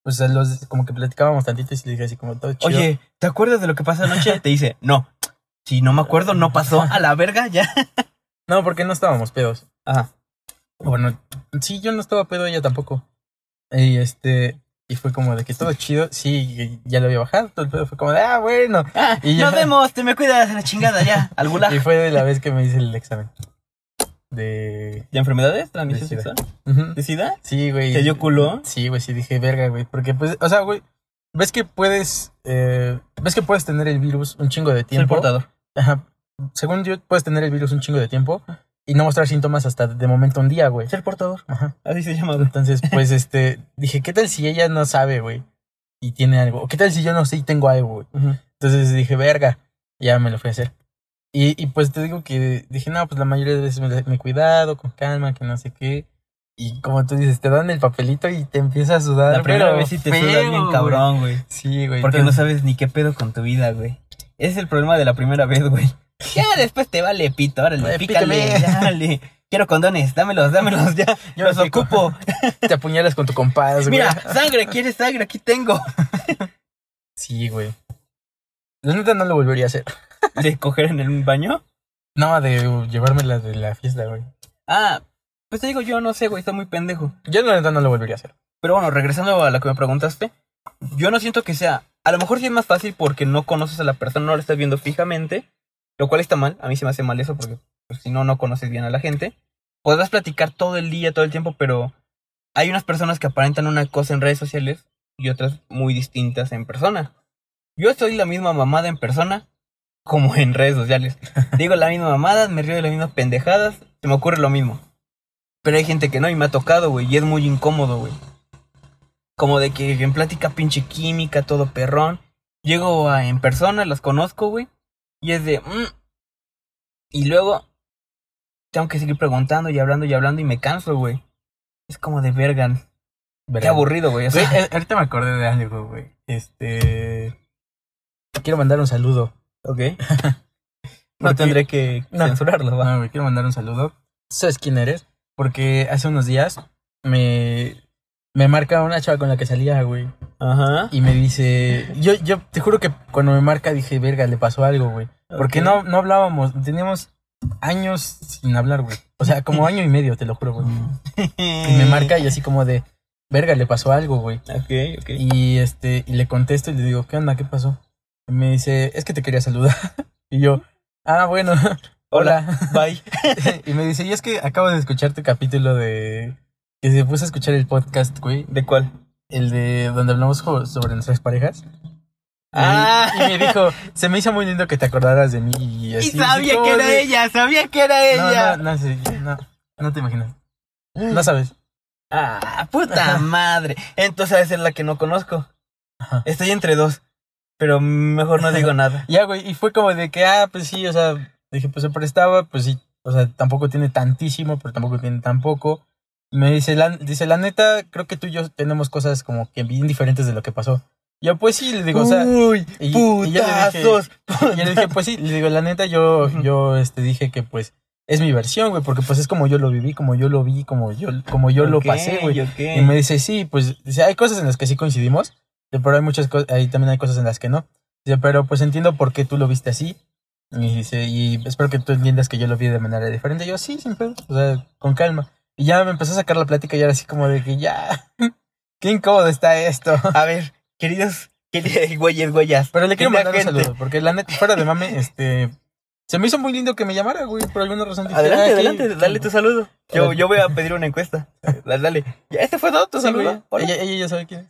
pues, a los, como que platicábamos tantito y le dije así como todo chido. Oye, ¿te acuerdas de lo que pasó anoche? Te dice, no. Si no me acuerdo, no pasó. A la verga, ya. No, porque no estábamos pedos. Ajá. Bueno, sí, yo no estaba pedo, ella tampoco. Y este, y fue como de que todo chido, sí, ya lo había bajado, todo el pedo fue como de, ah, bueno. Ah, Y ya. nos vemos, te me cuidas a la chingada ya. Al gulag. Y fue de la vez que me hice el examen. De... ¿De enfermedades? ¿Transmisión De sexual? ¿De sida? Sí, güey. ¿Te dio culo? Sí, güey, sí dije, verga, güey. Porque, pues, o sea, güey, ves que puedes, eh, ves que puedes tener el virus un chingo de tiempo. portador. Ajá. Según yo, puedes tener el virus un chingo de tiempo y no mostrar síntomas hasta de momento un día, güey. Ser portador. Ajá. Así se llama, güey. Entonces, pues, este, dije, ¿qué tal si ella no sabe, güey? Y tiene algo. ¿O qué tal si yo no sé y tengo algo, güey? Ujú. Entonces dije, verga, ya me lo fui a hacer. Y, y pues te digo que dije, no, pues la mayoría de veces me, me cuidado, con calma, que no sé qué. Y como tú dices, te dan el papelito y te empieza a sudar. La primera vez sí te feo, suda bien cabrón, güey. Sí, güey. Porque no entonces- sabes ni qué pedo con tu vida, güey. Ese es el problema de la primera vez, güey. Ya después te vale pito, órale, Ay, pícale, dale. Quiero condones, dámelos, dámelos, ya. Yo los pico. ocupo. te apuñalas con tu compás, güey. Mira, sangre, ¿quieres sangre? Aquí tengo. Sí, güey. La neta no lo volvería a hacer. ¿De coger en el baño? No, de llevármela de la fiesta, güey. Ah, pues te digo, yo no sé, güey, está muy pendejo. Yo la neta no lo volvería a hacer. Pero bueno, regresando a lo que me preguntaste, yo no siento que sea. A lo mejor sí es más fácil porque no conoces a la persona, no la estás viendo fijamente, lo cual está mal. A mí se me hace mal eso porque pues, si no, no conoces bien a la gente. Podrás platicar todo el día, todo el tiempo, pero hay unas personas que aparentan una cosa en redes sociales y otras muy distintas en persona. Yo soy la misma mamada en persona como en redes sociales. Digo la misma mamada, me río de las mismas pendejadas, se me ocurre lo mismo. Pero hay gente que no y me ha tocado, güey, y es muy incómodo, güey. Como de que en plática pinche química, todo perrón. Llego a, en persona, las conozco, güey. Y es de... mm. Y luego tengo que seguir preguntando y hablando y hablando y me canso, güey. Es como de vergan. Qué aburrido, güey. o Güey, sea, eh, ahorita me acordé de algo, güey. Este. Quiero mandar un saludo. ok. ¿Por No tendré que No. censurarlo, va. No, güey, quiero mandar un saludo. ¿Sabes quién eres? Porque hace unos días me. Me marca una chava con la que salía, güey. Ajá. Y me dice. Yo, yo te juro que cuando me marca dije, verga, le pasó algo, güey. Porque no, no hablábamos. Teníamos años sin hablar, güey. O sea, como año y medio, te lo juro, güey. Y me marca y así como de. Verga, le pasó algo, güey. Ok, ok. Y este, y le contesto y le digo, ¿qué onda? ¿Qué pasó? Y me dice, es que te quería saludar. Y yo, ah, bueno, hola. Bye. y me dice, y es que acabo de escuchar tu capítulo de. Que se puso a escuchar el podcast, güey. ¿De cuál? El de donde hablamos sobre nuestras parejas. Ah. Y, me dijo, se me hizo muy lindo que te acordaras de mí. Y, sabía ¿cómo que era de- ella, sabía que era No, ella. no, no, sí, no, no te imaginas. No sabes. Ah, puta madre. Entonces esa es la que no conozco. Ajá. Estoy entre dos. Pero mejor no digo nada. Ya, güey, y fue como de que, ah, pues sí, o sea, dije, pues se prestaba, pues sí, o sea, tampoco tiene tantísimo, pero tampoco tiene tan poco. Y me dice, la, dice, la neta, creo que tú y yo tenemos cosas como que bien diferentes de lo que pasó. Yo, pues sí, le digo, o sea, Uy, y- y yo le dije- putazos. y yo le dije, pues sí, le digo, la neta, yo, yo, este, dije que, pues, es mi versión, güey, porque pues es como yo lo viví, como yo lo vi, como yo, como yo lo Ok, pasé, güey. ok. Y me dice, sí, pues, dice, hay cosas en las que sí coincidimos, pero hay muchas cosas, ahí también hay cosas en las que no. Dice, pero pues entiendo por qué tú lo viste así. Y dice, y espero que tú entiendas que yo lo vi de manera diferente. Y yo, sí, sin pedo, o sea, con calma. Y ya me empezó a sacar la plática y era así como de que ya, qué incómodo está esto. A ver, queridos, queridos güeyes, güeyas. Pero le quiero mandar un saludo, porque la neta, fuera de mame, este, se me hizo muy lindo que me llamara, güey, por alguna razón. Dije, Adelante, ah, adelante, dale tu saludo. Yo, yo voy a pedir una encuesta. Dale, dale. Este fue todo tu Sí, saludo. Ella, ella ya sabe quién es.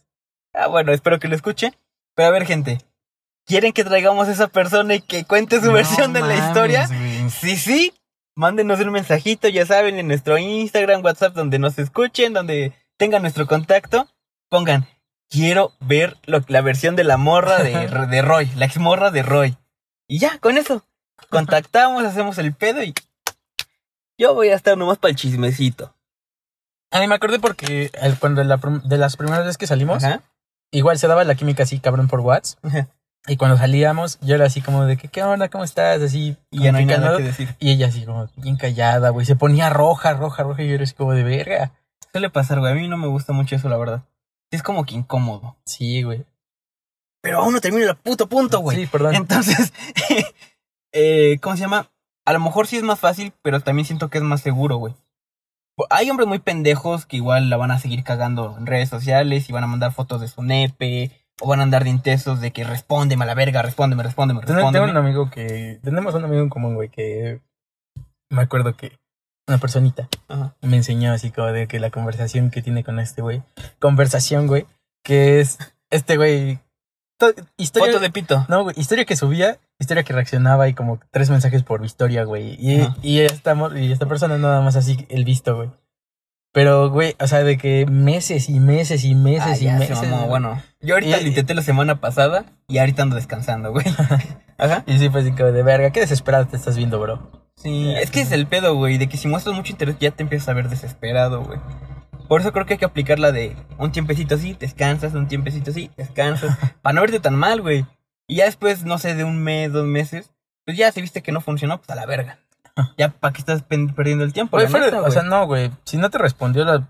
Ah, bueno, espero que lo escuche. Pero a ver, gente. ¿Quieren que traigamos a esa persona y que cuente su No versión de la historia? güey. Sí, sí. Mándenos un mensajito, ya saben, en nuestro Instagram, WhatsApp, donde nos escuchen, donde tengan nuestro contacto. Pongan, quiero ver lo- la versión de la morra de, de Roy, la exmorra de Roy. Y ya, con eso. Contactamos, hacemos el pedo y... Yo voy a estar nomás para el chismecito. A mí me acordé porque el- cuando la de las primeras veces que salimos, Ajá. igual se daba la química así, cabrón, por WhatsApp. Ajá. Y cuando salíamos, yo era así como de que, ¿qué onda? ¿Cómo estás? Así, Y ya no hay nada que decir. Y ella así como bien callada, güey. Se ponía roja, roja, roja. Y yo era así como de verga. Suele pasar, güey. A mí no me gusta mucho eso, la verdad. Es como que incómodo. Sí, güey. Pero aún no termina el puto punto, güey. Sí, perdón. Entonces, eh, ¿cómo se llama? A lo mejor sí es más fácil, pero también siento que es más seguro, güey. Hay hombres muy pendejos que igual la van a seguir cagando en redes sociales y van a mandar fotos de su nepe o van a andar de intensos de que respóndeme a la verga, respóndeme, respóndeme, Tengo, tengo respóndeme. un amigo que. Tenemos un amigo en común, güey, que. Me acuerdo que una personita Ajá. me enseñó así como de que la conversación que tiene con este güey. Conversación, güey. Que es este güey. to- Historia, Foto de pito. No, güey, historia que subía, historia que reaccionaba y como tres mensajes por historia, güey. Y, y, esta, y esta persona nada más así el visto, güey. Pero, güey, o sea, de que meses y meses y meses Ah, y ya se meses. mamó, bueno, yo ahorita Y- lo intenté la semana pasada y ahorita ando descansando, güey. Ajá. Y sí, pues como de verga, qué desesperado te estás viendo, bro. Sí, es que es el pedo, güey, de que si muestras mucho interés ya te empiezas a ver desesperado, güey. Por eso creo que hay que aplicar la de un tiempecito así, descansas, un tiempecito así, descansas, para no verte tan mal, güey. Y ya después, no sé, de un mes, dos meses, pues ya se viste que no funcionó, pues a la verga. Ya, ¿para qué estás perdiendo el tiempo? Oye, la o sea, no, güey. Si no te respondió las,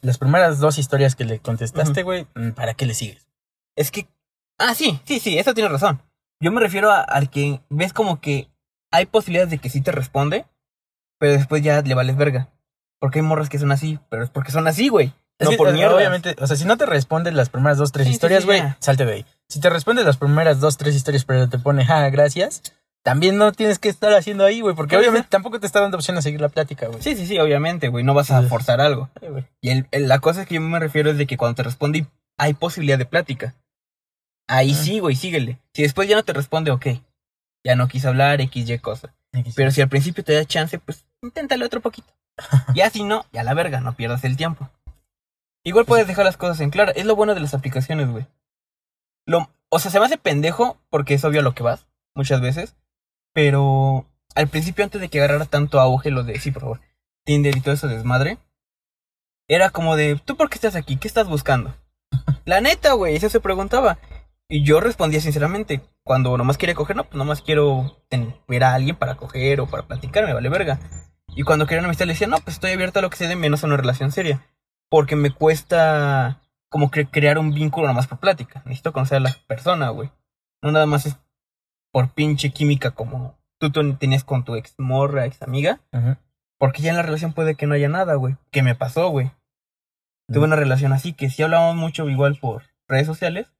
las primeras dos historias que le contestaste, güey, mm, ¿para qué le sigues? Es que. Ah, sí, sí, sí, eso tienes razón. Yo me refiero a- al que ves como que hay posibilidades de que sí te responde, pero después ya le vales verga. Porque hay morras que son así, pero es porque son así, güey. No por eh, mierda. Obviamente, o sea, si no te responde las primeras dos, tres Sí, historias, güey, salte de ahí. Si te responde las primeras dos, tres historias, pero te pone, ah, gracias, también no tienes que estar haciendo ahí, güey, porque obviamente tampoco te está dando opción a seguir la plática, güey. Sí, sí, sí, obviamente, güey. No vas a forzar algo. Sí. Y el, el- la cosa es que yo me refiero es de que cuando te responde hay posibilidad de plática. Ahí Ah. sí, güey, síguele. Si después ya no te responde, ok. Ya no quiso hablar, X, Y cosa. Pero si al principio te da chance, pues inténtale otro poquito. Ya si no, ya la verga, no pierdas el tiempo. Igual puedes dejar las cosas en claro. Es lo bueno de las aplicaciones, güey. Lo, o sea, se me hace pendejo porque es obvio a lo que vas, muchas veces. Pero al principio, antes de que agarrara tanto auge lo de, sí, por favor, Tinder y todo eso desmadre, era como de, ¿tú por qué estás aquí? ¿Qué estás buscando? La neta, güey, eso se preguntaba. Y yo respondía sinceramente, cuando nomás quiere coger, no, pues nomás quiero ver a alguien para coger o para platicar, me vale verga. Y cuando quería una amistad le decía, no, pues estoy abierto a lo que se dé, menos a una relación seria. Porque me cuesta como cre- crear un vínculo nomás por plática. Necesito conocer a la persona, güey. No nada más es por pinche química como tú ten- tenías con tu ex morra, ex amiga. Porque ya en la relación puede que no haya nada, güey. ¿Qué me pasó, güey? Tuve una relación así que sí hablábamos mucho igual por redes sociales.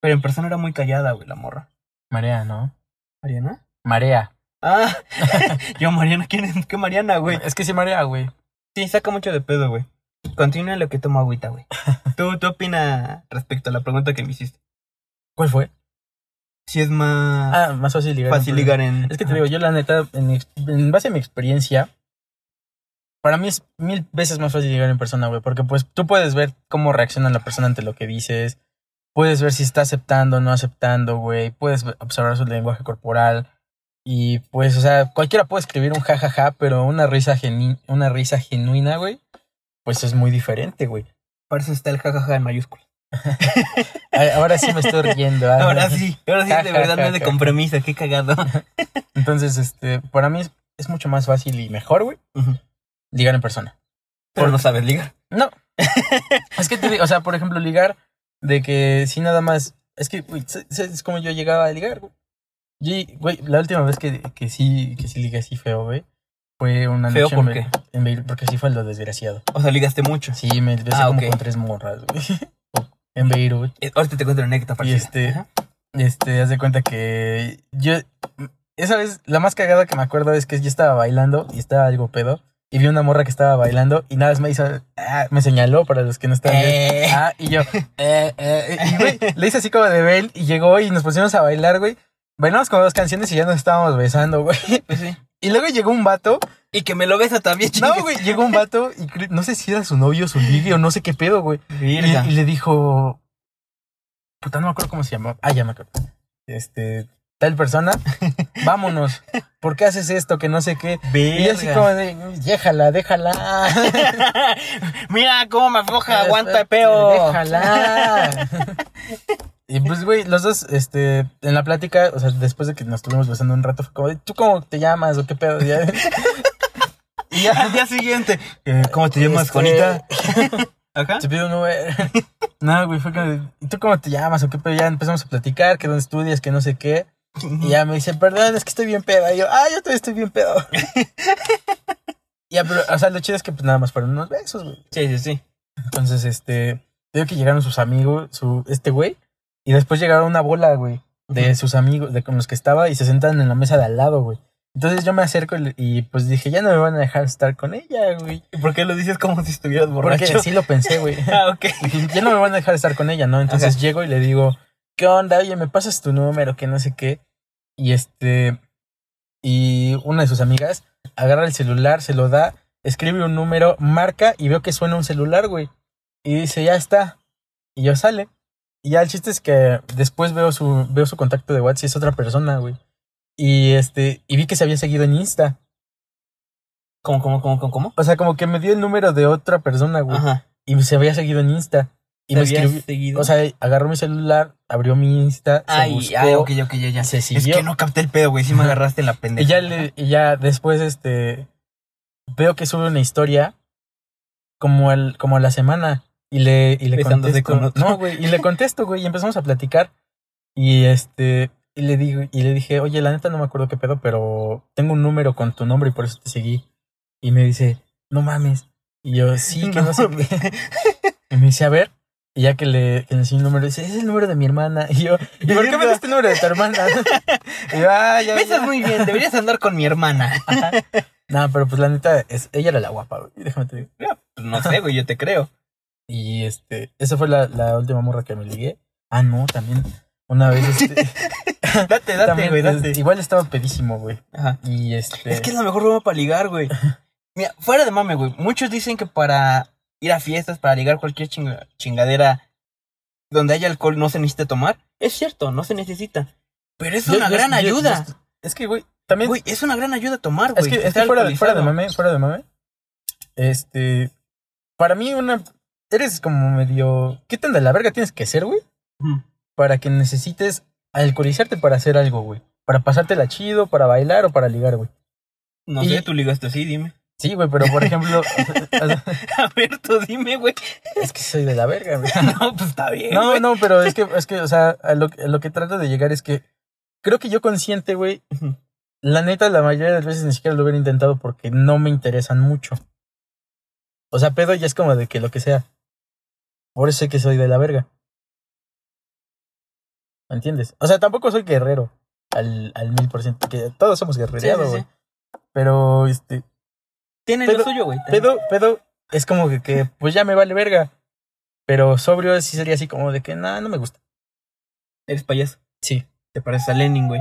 Pero en persona era muy callada, güey, la morra. Marea, ¿no? ¿Mariana? Marea. Ah, yo Mariana, ¿quién es? ¿Qué Mariana, güey? Es que sí marea, güey. Sí, saca mucho de pedo, güey. Continúa en lo que tomo agüita, güey. ¿Tú, ¿Tú opinas respecto a la pregunta que me hiciste? ¿Cuál fue? Si es más Ah, más fácil ligar. fácil ligar en... Es que te digo, yo la neta, en, en base a mi experiencia, para mí es mil veces más fácil llegar en persona, güey, porque pues tú puedes ver cómo reacciona la persona ante lo que dices, puedes ver si está aceptando o no aceptando, güey, puedes observar su lenguaje corporal y pues, o sea, cualquiera puede escribir un jajaja, pero una risa genu una risa genuina, güey, pues es muy diferente, güey. Para eso está el jajaja en mayúsculas. Ahora sí me estoy riendo. ah. Ahora sí, ahora sí, de verdad no es de compromiso, qué cagado. Entonces, este, para mí es, es mucho más fácil y mejor, güey, Ujú. ligar en persona. Pero no sabes ligar. No. es que te digo, o sea, por ejemplo, ligar de que si nada más. Es que, güey, es como yo llegaba a ligar, güey. Yo, güey, la última vez que, que sí, que sí ligué así feo, güey, fue una ¿Feo noche por en, qué? En porque sí fue lo desgraciado. O sea, ligaste mucho. Sí, me besé Ah, como ok. con tres morras, güey. En Beirut. Eh, Ahorita te cuento una anécdota Y este, Ajá. este, haz de cuenta que yo, esa vez, la más cagada que me acuerdo es que yo estaba bailando y estaba algo pedo. Y vi una morra que estaba bailando y nada más me hizo, ah, me señaló para los que no están. Eh. Ah, y yo, eh, eh, y güey, le hice así como de Bell y llegó y nos pusimos a bailar, güey. Bailamos como dos canciones y ya nos estábamos besando, güey. Pues sí. Y luego llegó un vato. Y que me lo besa también, No, chingue. güey, llegó un vato y no sé si era su novio, su ligue o no sé qué pedo, güey. Y, y le dijo, puta, no me acuerdo cómo se llamaba. Ah, ya me acuerdo. Este, tal persona, vámonos. ¿Por qué haces esto? Que no sé qué. Y yo así Verga. como de, déjala, déjala. Mira cómo me afloja, aguanta peo. Déjala. Y pues, güey, los dos, este, en la plática, o sea, después de que nos estuvimos besando un rato, fue como, ¿tú cómo te llamas o qué pedo? Y ya, y ya, Al día siguiente. eh, ¿Cómo te llamas, Este- Juanita? Ajá. se pidió un Uber. no, güey, fue como, ¿y tú cómo te llamas o qué pedo? Ya empezamos a platicar, que dónde estudias, que no sé qué. Y ya me dice, perdón, es que estoy bien pedo. Y yo, ah, yo también estoy bien pedo. ya, pero, o sea, lo chido es que pues nada más fueron unos besos, güey. Sí, sí, sí. Entonces, este, veo que llegaron sus amigos, su, este güey, y después llegaron una bola, güey, de sus amigos, de con los que estaba, y se sentan en la mesa de al lado, güey. Entonces yo me acerco y, pues dije, ya no me van a dejar estar con ella, güey. ¿Y por qué lo dices como si estuvieras borracho? Porque sí lo pensé, güey. Ah, ok. Dije, ya no me van a dejar estar con ella, ¿no? Entonces llego y le digo, ¿qué onda? Oye, me pasas tu número, que no sé qué. Y este, y una de sus amigas agarra el celular, se lo da, escribe un número, marca y veo que suena un celular, güey. Y dice, ya está. Y yo sale. Y ya el chiste es que después veo su, veo su contacto de WhatsApp y es otra persona, güey. Y este, y vi que se había seguido en Insta. ¿Cómo, cómo, cómo, cómo, cómo? O sea, como que me dio el número de otra persona, güey. Ajá. Y se había seguido en Insta. Y ¿Te me escribió. seguido? O sea, agarró mi celular, abrió mi Insta, se ay, buscó, ay, ok, ok, ya, ya. se Es siguió. que no capté el pedo, güey. Sí me agarraste en la pendeja. y ya le, y ya después, este, veo que sube una historia como al, como a la semana. Y le, y le contesto. con otro. No, güey, y le contesto, güey, y empezamos a platicar. Y este, y le digo, y le dije, oye, la neta no me acuerdo qué pedo, pero tengo un número con tu nombre y por eso te seguí. Y me dice, no mames. Y yo, sí, que no, sé mames. qué. Y me dice, a ver. Y ya que le, que le enseñé el número, dice, es el número de mi hermana. Y yo, ¿y por qué me diste el número de tu hermana? y yo, ah, ya, Besas ya. muy bien. Deberías andar con mi hermana. No, pero pues la neta, es, ella era la guapa, güey. Déjame te digo. Pues no sé, güey. Yo te creo. Y este, esa fue la, la última morra que me ligué. Ah, no, también. Una vez, este. Date, date, también, güey, es- igual estaba pedísimo, güey. Ajá. Y este. Es que es la mejor forma para ligar, güey. Mira, fuera de mame, güey. Muchos dicen que para ir a fiestas, para ligar cualquier chinga- chingadera donde haya alcohol no se necesita tomar. Es cierto, no se necesita. Pero es yo- una yo- gran yo- ayuda. es que, güey, también. Güey, es una gran ayuda tomar, güey. es que, es que fuera, de- fuera de mame, fuera de mame. Este. Para mí, una. Eres como medio. ¿Qué tan de la verga tienes que ser, güey? Para que necesites alcoholizarte para hacer algo, güey. Para pasártela chido, para bailar o para ligar, güey. No Y- sé, tú ligaste así, dime. Sí, güey, pero por ejemplo. A ver, tú dime, güey. es que soy de la verga, güey. No, pues está bien. No, no, pero es que, es que, o sea, a lo, a lo que trato de llegar es que creo que yo consciente, güey, la neta, la mayoría de las veces ni siquiera lo hubiera intentado porque no me interesan mucho. O sea, pedo ya es como de que lo que sea. Por eso sé que soy de la verga. ¿Me entiendes? O sea, tampoco soy guerrero al, al mil por ciento, que todos somos sí, güey. sí. Pero, este, Tiene lo suyo, güey. pedo, pedo, es como que, que, pues ya me vale verga. Pero sobrio sí sería así como de que, nah, no me gusta. Eres payaso. Sí. Te pareces a Lenin, güey.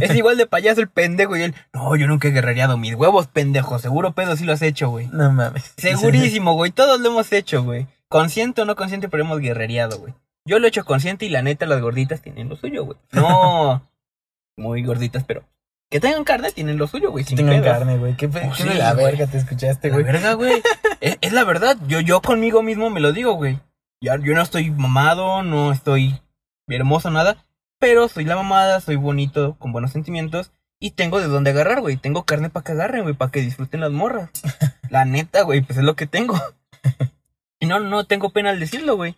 Es igual de payaso el pendejo y él, no, yo nunca he guerrereado mis huevos, pendejo. Seguro pedo sí lo has hecho, güey. No mames. Segurísimo, güey. Todos lo hemos hecho, güey. Consciente o no consciente, pero hemos guerrereado, güey. Yo lo he hecho consciente y la neta, las gorditas tienen lo suyo, güey. No muy gorditas, pero que tengan carne tienen lo suyo, güey. Que tengan pedos. carne, güey. ¿Qué, pe- qué sí, de la güey. verga te escuchaste, La güey? verga, güey. es, es la verdad. Yo, yo conmigo mismo me lo digo, güey. Ya, yo no estoy mamado, no estoy hermoso, nada. Pero soy la mamada, soy bonito, con buenos sentimientos. Y tengo de dónde agarrar, güey. Tengo carne para que agarren, güey, para que disfruten las morras. la neta, güey, pues es lo que tengo. Y no, no tengo pena al decirlo, güey.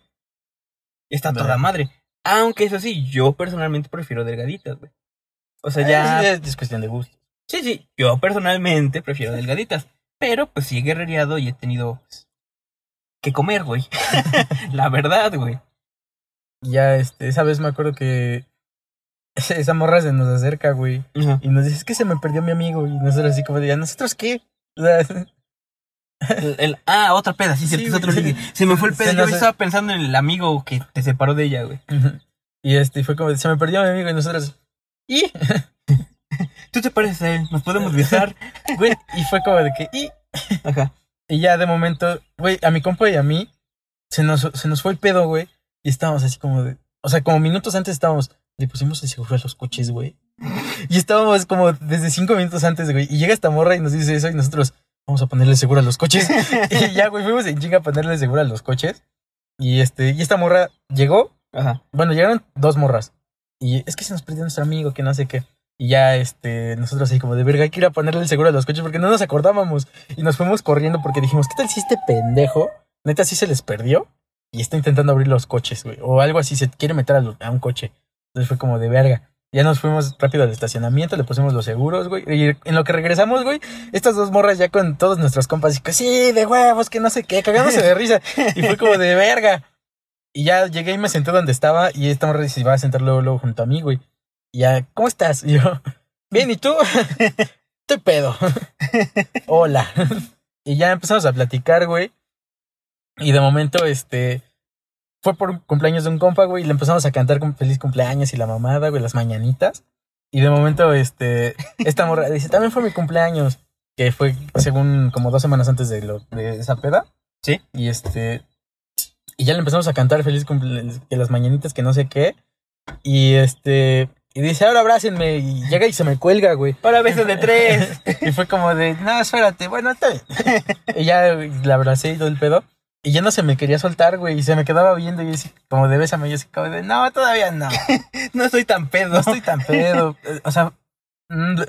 Está toda madre. Aunque eso sí, yo personalmente prefiero delgaditas, güey. O sea, Eh, ya... Es, es cuestión de gusto. Sí, sí, yo personalmente prefiero delgaditas. Pero pues sí he guerrereado y he tenido pues, que comer, güey. La verdad, güey. Ya, este, esa vez me acuerdo que esa morra se nos acerca, güey. Y nos dice, es que se me perdió mi amigo. Y nosotros así como de, ¿a nosotros qué? O sea, El- el- ah, otra peda, sí, Sí, güey. ligue. Se me fue el pedo. Yo estaba pensando en el amigo que te separó de ella, güey. y este, fue como, se me perdió mi amigo. Y nosotros, ¿y? Tú te pareces a él, nos podemos besar. Güey, y fue como de que, ¿y? Ajá. Y ya de momento, güey, a mi compa y a mí se nos, se nos fue el pedo, güey. Y estábamos así como de. O sea, como minutos antes estábamos. Le pusimos el seguro a los coches, güey. Y estábamos como desde cinco minutos antes, güey. Y llega esta morra y nos dice eso y nosotros vamos a ponerle seguro a los coches. y ya, güey, fuimos en chinga a ponerle seguro a los coches. Y este, y esta morra llegó. Ajá. Bueno, llegaron dos morras. Y es que se nos perdió nuestro amigo, que no sé qué. Y ya, este, nosotros ahí como de verga, hay que ir a ponerle el seguro a los coches porque no nos acordábamos. Y nos fuimos corriendo porque dijimos, ¿qué tal si este pendejo, neta, sí se les perdió? Y está intentando abrir los coches, güey. O algo así, se quiere meter a, lo- a un coche. Entonces fue como de verga. Ya nos fuimos rápido al estacionamiento, le pusimos los seguros, güey. Y en lo que regresamos, güey, estas dos morras ya con todos nuestros compas, y que sí, de huevos, que no sé qué, cagándose de risa. Y fue como de verga. Y ya llegué y me senté donde estaba y esta morra se iba a sentar luego, luego junto a mí, güey. Y ya, ¿cómo estás? Y yo, bien, ¿y tú? Estoy pedo. Hola. Y ya empezamos a platicar, güey. Y de momento, este, fue por cumpleaños de un compa, güey, y le empezamos a cantar con feliz cumpleaños y la mamada, güey, las mañanitas. Y de momento, este, esta morra dice, también fue mi cumpleaños, que fue según como dos semanas antes de, lo, de esa peda. Sí. Y este, y ya le empezamos a cantar feliz cumpleaños, que las mañanitas, que no sé qué. Y este, y dice, ahora abrácenme, y llega y se me cuelga, güey. Ahora besos de tres. Y fue como de, no, espérate, bueno, está bien. y ya la abracé y todo el pedo. Y ya no se me quería soltar, güey. Y se me quedaba viendo y yo así, como de bésame. Y yo así como de, no, todavía no. No soy tan pedo. No estoy tan pedo. Eh, O sea, mm,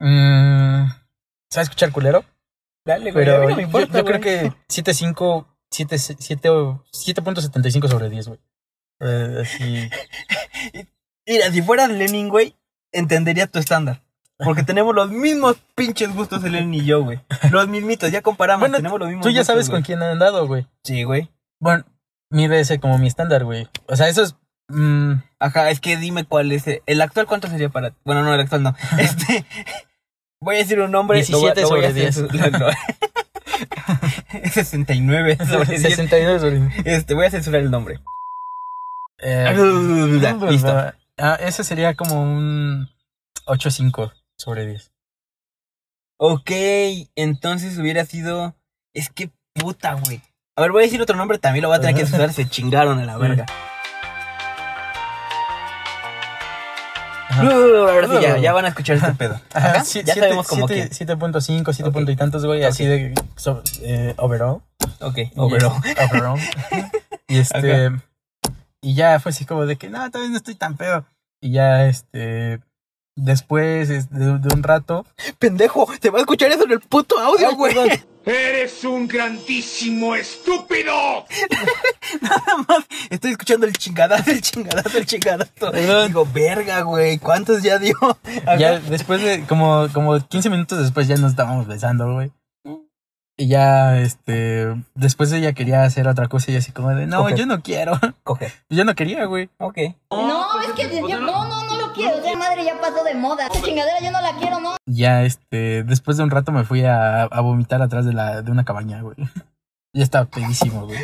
mm, ¿sabes escuchar culero? Dale, güey. a Pero mí no me yo- importa, yo, creo güey. que 7.5, 7, 7, o 7.75 sobre 10, güey. Eh, así. Mira, si fueras Lenin, güey, entendería tu estándar. Porque tenemos los mismos pinches gustos el y yo, güey. Los mismitos, ya comparamos, Bueno, tenemos los mismos Tú ya gustos, sabes güey. con quién han andado, güey. Sí, güey. Bueno, mide ese como mi estándar, güey. O sea, eso es. mm, Ajá, es que dime cuál es. el- ¿El actual cuánto sería para Bueno, no, el actual no. Este. Voy a decir un nombre. lo voy a- 17 lo voy a sobre censurar, lo- 69 sobre 10. 69 sobre. Este, voy a censurar el nombre. Eh, Listo. Ah, ese sería como un 8.5 sobre 10. Ok, entonces hubiera sido. Es que puta, güey. A ver, voy a decir otro nombre, también lo voy a tener que censurar. Se chingaron a la verga. Ahora sí, ya, ya van a escuchar este pedo. Ajá, Ajá, sí, ya siete- sabemos como siete- que. 7.5, 7 punto y tantos, güey, Ok. así de so- eh, overall. Ok, Y overall. es- overall. y este. Y ya fue así como de que no, todavía no estoy tan pedo. Y ya este. Después es de, de un rato. Pendejo, se va a escuchar eso en el puto audio, güey. ¡Eres un grandísimo estúpido! Nada más estoy escuchando el chingadazo, el chingadazo, el chingadazo. Perdón. Digo, verga, güey, ¿cuántos ya dio? Ya después de como, como 15 minutos después ya nos estábamos besando, güey. Y ya, este, después ella quería hacer otra cosa y así como de, no, yo no quiero. Coge. yo no quería, güey. Ok. No, es que no, no, no quiero. Esa madre ya pasó de moda. Esa chingadera yo no la quiero, no. Ya, este, después de un rato me fui a, a vomitar atrás de, la, de una cabaña, güey. Ya estaba pedísimo, güey.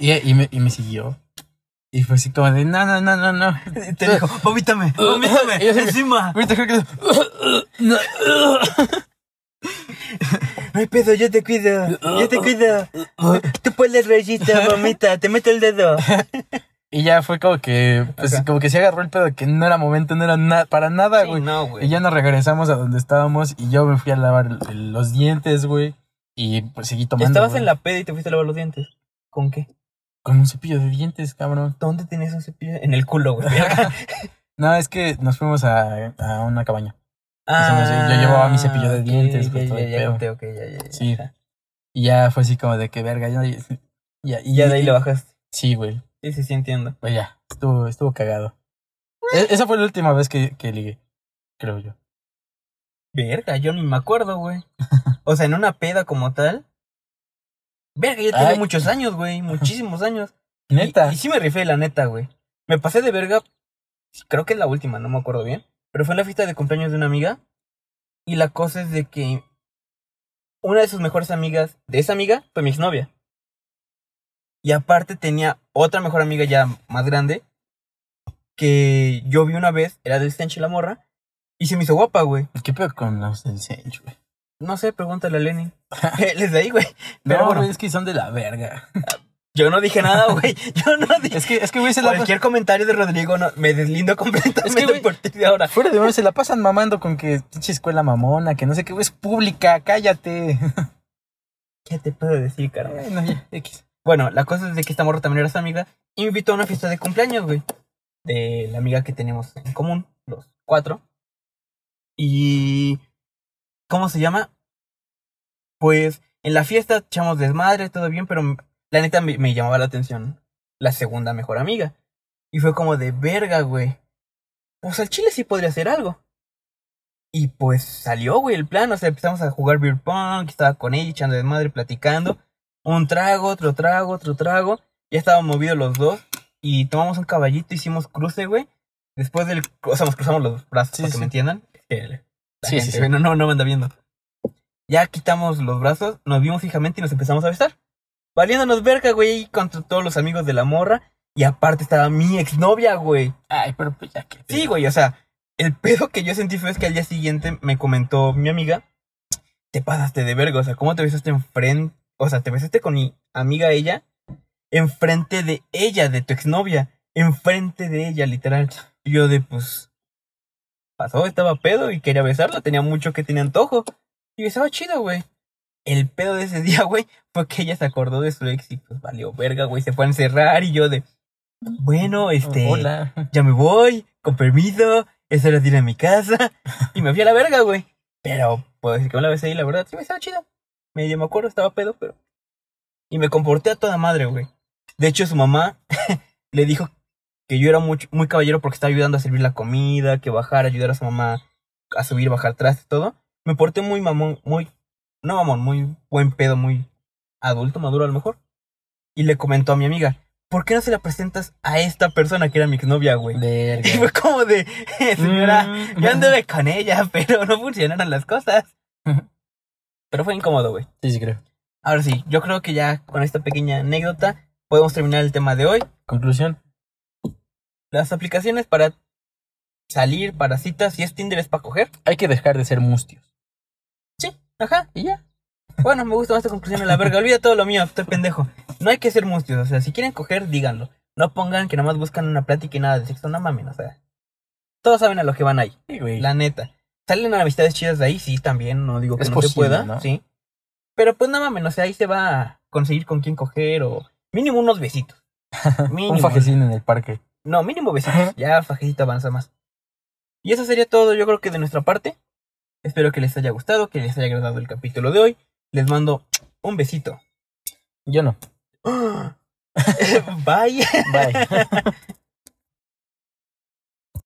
Y, y, me, y me siguió. Y fue así como de, no, no, no, no, no. Te dijo, vomítame, vomítame, Y yo así- encima. Ahorita creo que... No. No hay pedo, yo te cuido, yo te cuido. Tú puedes, reyita, vomita, te meto el dedo. Y ya fue como que, pues como que se agarró el pedo de que no era momento, no era nada, para nada, Sí, güey. no, Y ya nos regresamos a donde estábamos y yo me fui a lavar el- los dientes, güey. Y pues seguí tomando. Estabas en la peda y te fuiste a lavar los dientes. ¿Con qué? Con un cepillo de dientes, cabrón. ¿Dónde tenías un cepillo? En el culo, güey. No, es que nos fuimos a, a una cabaña. Ah, yo llevaba mi cepillo de dientes, Ya, pues, ya, ya, ya. Sí. Y ya fue así como de que verga, ya. Ya, Y ya de ahí lo bajaste. Sí, güey. Sí, sí, sí, entiendo. Pues ya, estuvo, estuvo cagado. E- esa fue la última vez que, que ligué, creo yo. Verga, yo ni me acuerdo, güey. O sea, en una peda como tal. Verga, ya tiene Ay. muchos años, güey. Muchísimos años. Neta. Y, y sí me rifé, la neta, güey. Me pasé de verga. Creo que es la última, no me acuerdo bien. Pero fue en la fiesta de cumpleaños de una amiga. Y la cosa es de que una de sus mejores amigas, de esa amiga, fue mi exnovia. Y aparte tenía otra mejor amiga ya más grande. Que yo vi una vez, era del Stench la morra. Y se me hizo guapa, güey. ¿Qué pedo con los del güey? No sé, pregúntale a Lenin. Él es de ahí, güey. Pero No, bueno, güey, es que son de la verga. yo no dije nada, güey. Yo no dije. Es que, es que, güey, se la Cualquier comentario de Rodrigo no, me deslindo completamente Es que, güey, a partir de ahora. Fuera de broma, se la pasan mamando con que pinche escuela mamona, que no sé qué, güey, es pública, cállate. ¿Qué te puedo decir, caramba? Bueno, ya, X. Bueno, la cosa es de que esta morra también era su amiga y me invitó a una fiesta de cumpleaños, güey. De la amiga que tenemos en común, los cuatro. Y... ¿Cómo se llama? Pues en la fiesta echamos desmadre, todo bien, pero la neta me, me llamaba la atención la segunda mejor amiga. Y fue como de verga, güey. Pues al chile sí podría hacer algo. Y pues salió, güey, el plan. O sea, empezamos a jugar beer pong, estaba con ella echando desmadre, platicando. Un trago, otro trago, otro trago. Ya estábamos movidos los dos. Y tomamos un caballito, hicimos cruce, güey. Después del... O sea, nos cruzamos los brazos, Sí, para que me entiendan. Sí, gente, sí, No, no, no me anda viendo. Ya quitamos los brazos, nos vimos fijamente y nos empezamos a besar. Valiéndonos verga, güey, contra todos los amigos de la morra. Y aparte estaba mi exnovia, güey. Ay, pero pues ya que. Sí, güey, o sea, el pedo que yo sentí fue es que al día siguiente me comentó mi amiga, te pasaste de verga, o sea, ¿cómo te besaste enfrente? O sea, te besaste con mi amiga ella, enfrente de ella, de tu exnovia, enfrente de ella, literal. Y yo de, pues, pasó, estaba pedo y quería besarla, tenía mucho que tenía antojo. Y besaba chido, güey. El pedo de ese día, güey, fue que ella se acordó de su ex y pues valió verga, güey, se fue a encerrar y yo de, bueno, este Hola. ya me voy, con permiso, es hora de ir a mi casa. Y me fui a la verga, güey. Pero, decir que una vez ahí, la verdad, sí me estaba chido. Medio me acuerdo, estaba pedo, pero... Y me comporté a toda madre, güey. De hecho, su mamá le dijo que yo era muy, muy caballero porque estaba ayudando a servir la comida, que bajara, ayudar a su mamá a subir, bajar y todo. Me porté muy mamón, muy... No mamón, muy buen pedo, muy adulto, maduro a lo mejor. Y le comentó a mi amiga, ¿por qué no se la presentas a esta persona que era mi exnovia, güey? Verga. Y fue como de, señora, Mm. yo anduve con ella, pero no funcionaron las cosas. Pero fue incómodo, güey. Sí, sí, creo. Ahora sí, yo creo que ya con esta pequeña anécdota podemos terminar el tema de hoy. Conclusión. Las aplicaciones para salir, para citas, si es Tinder es para coger. Hay que dejar de ser mustios. Sí, ajá, y ya. Bueno, me gusta más esta conclusión a la verga. Olvida todo lo mío, estoy pendejo. No hay que ser mustios, o sea, si quieren coger, díganlo. No pongan que nada más buscan una plática y nada de sexo, no mamen, o sea. Todos saben a lo que van ahí. Sí. La neta. ¿Salen amistades chidas de ahí? Sí, también. No digo que Es no se pueda. ¿no? Sí. Pero pues no mames, o sea, ahí se va a conseguir con quién coger o mínimo unos besitos. Mínimo. Un fajecín en el parque. No, mínimo besitos. Ya fajecito avanza más. Y eso sería todo, yo creo que de nuestra parte. Espero que les haya gustado, que les haya agradado el capítulo de hoy. Les mando un besito. Yo no. Bye. Bye.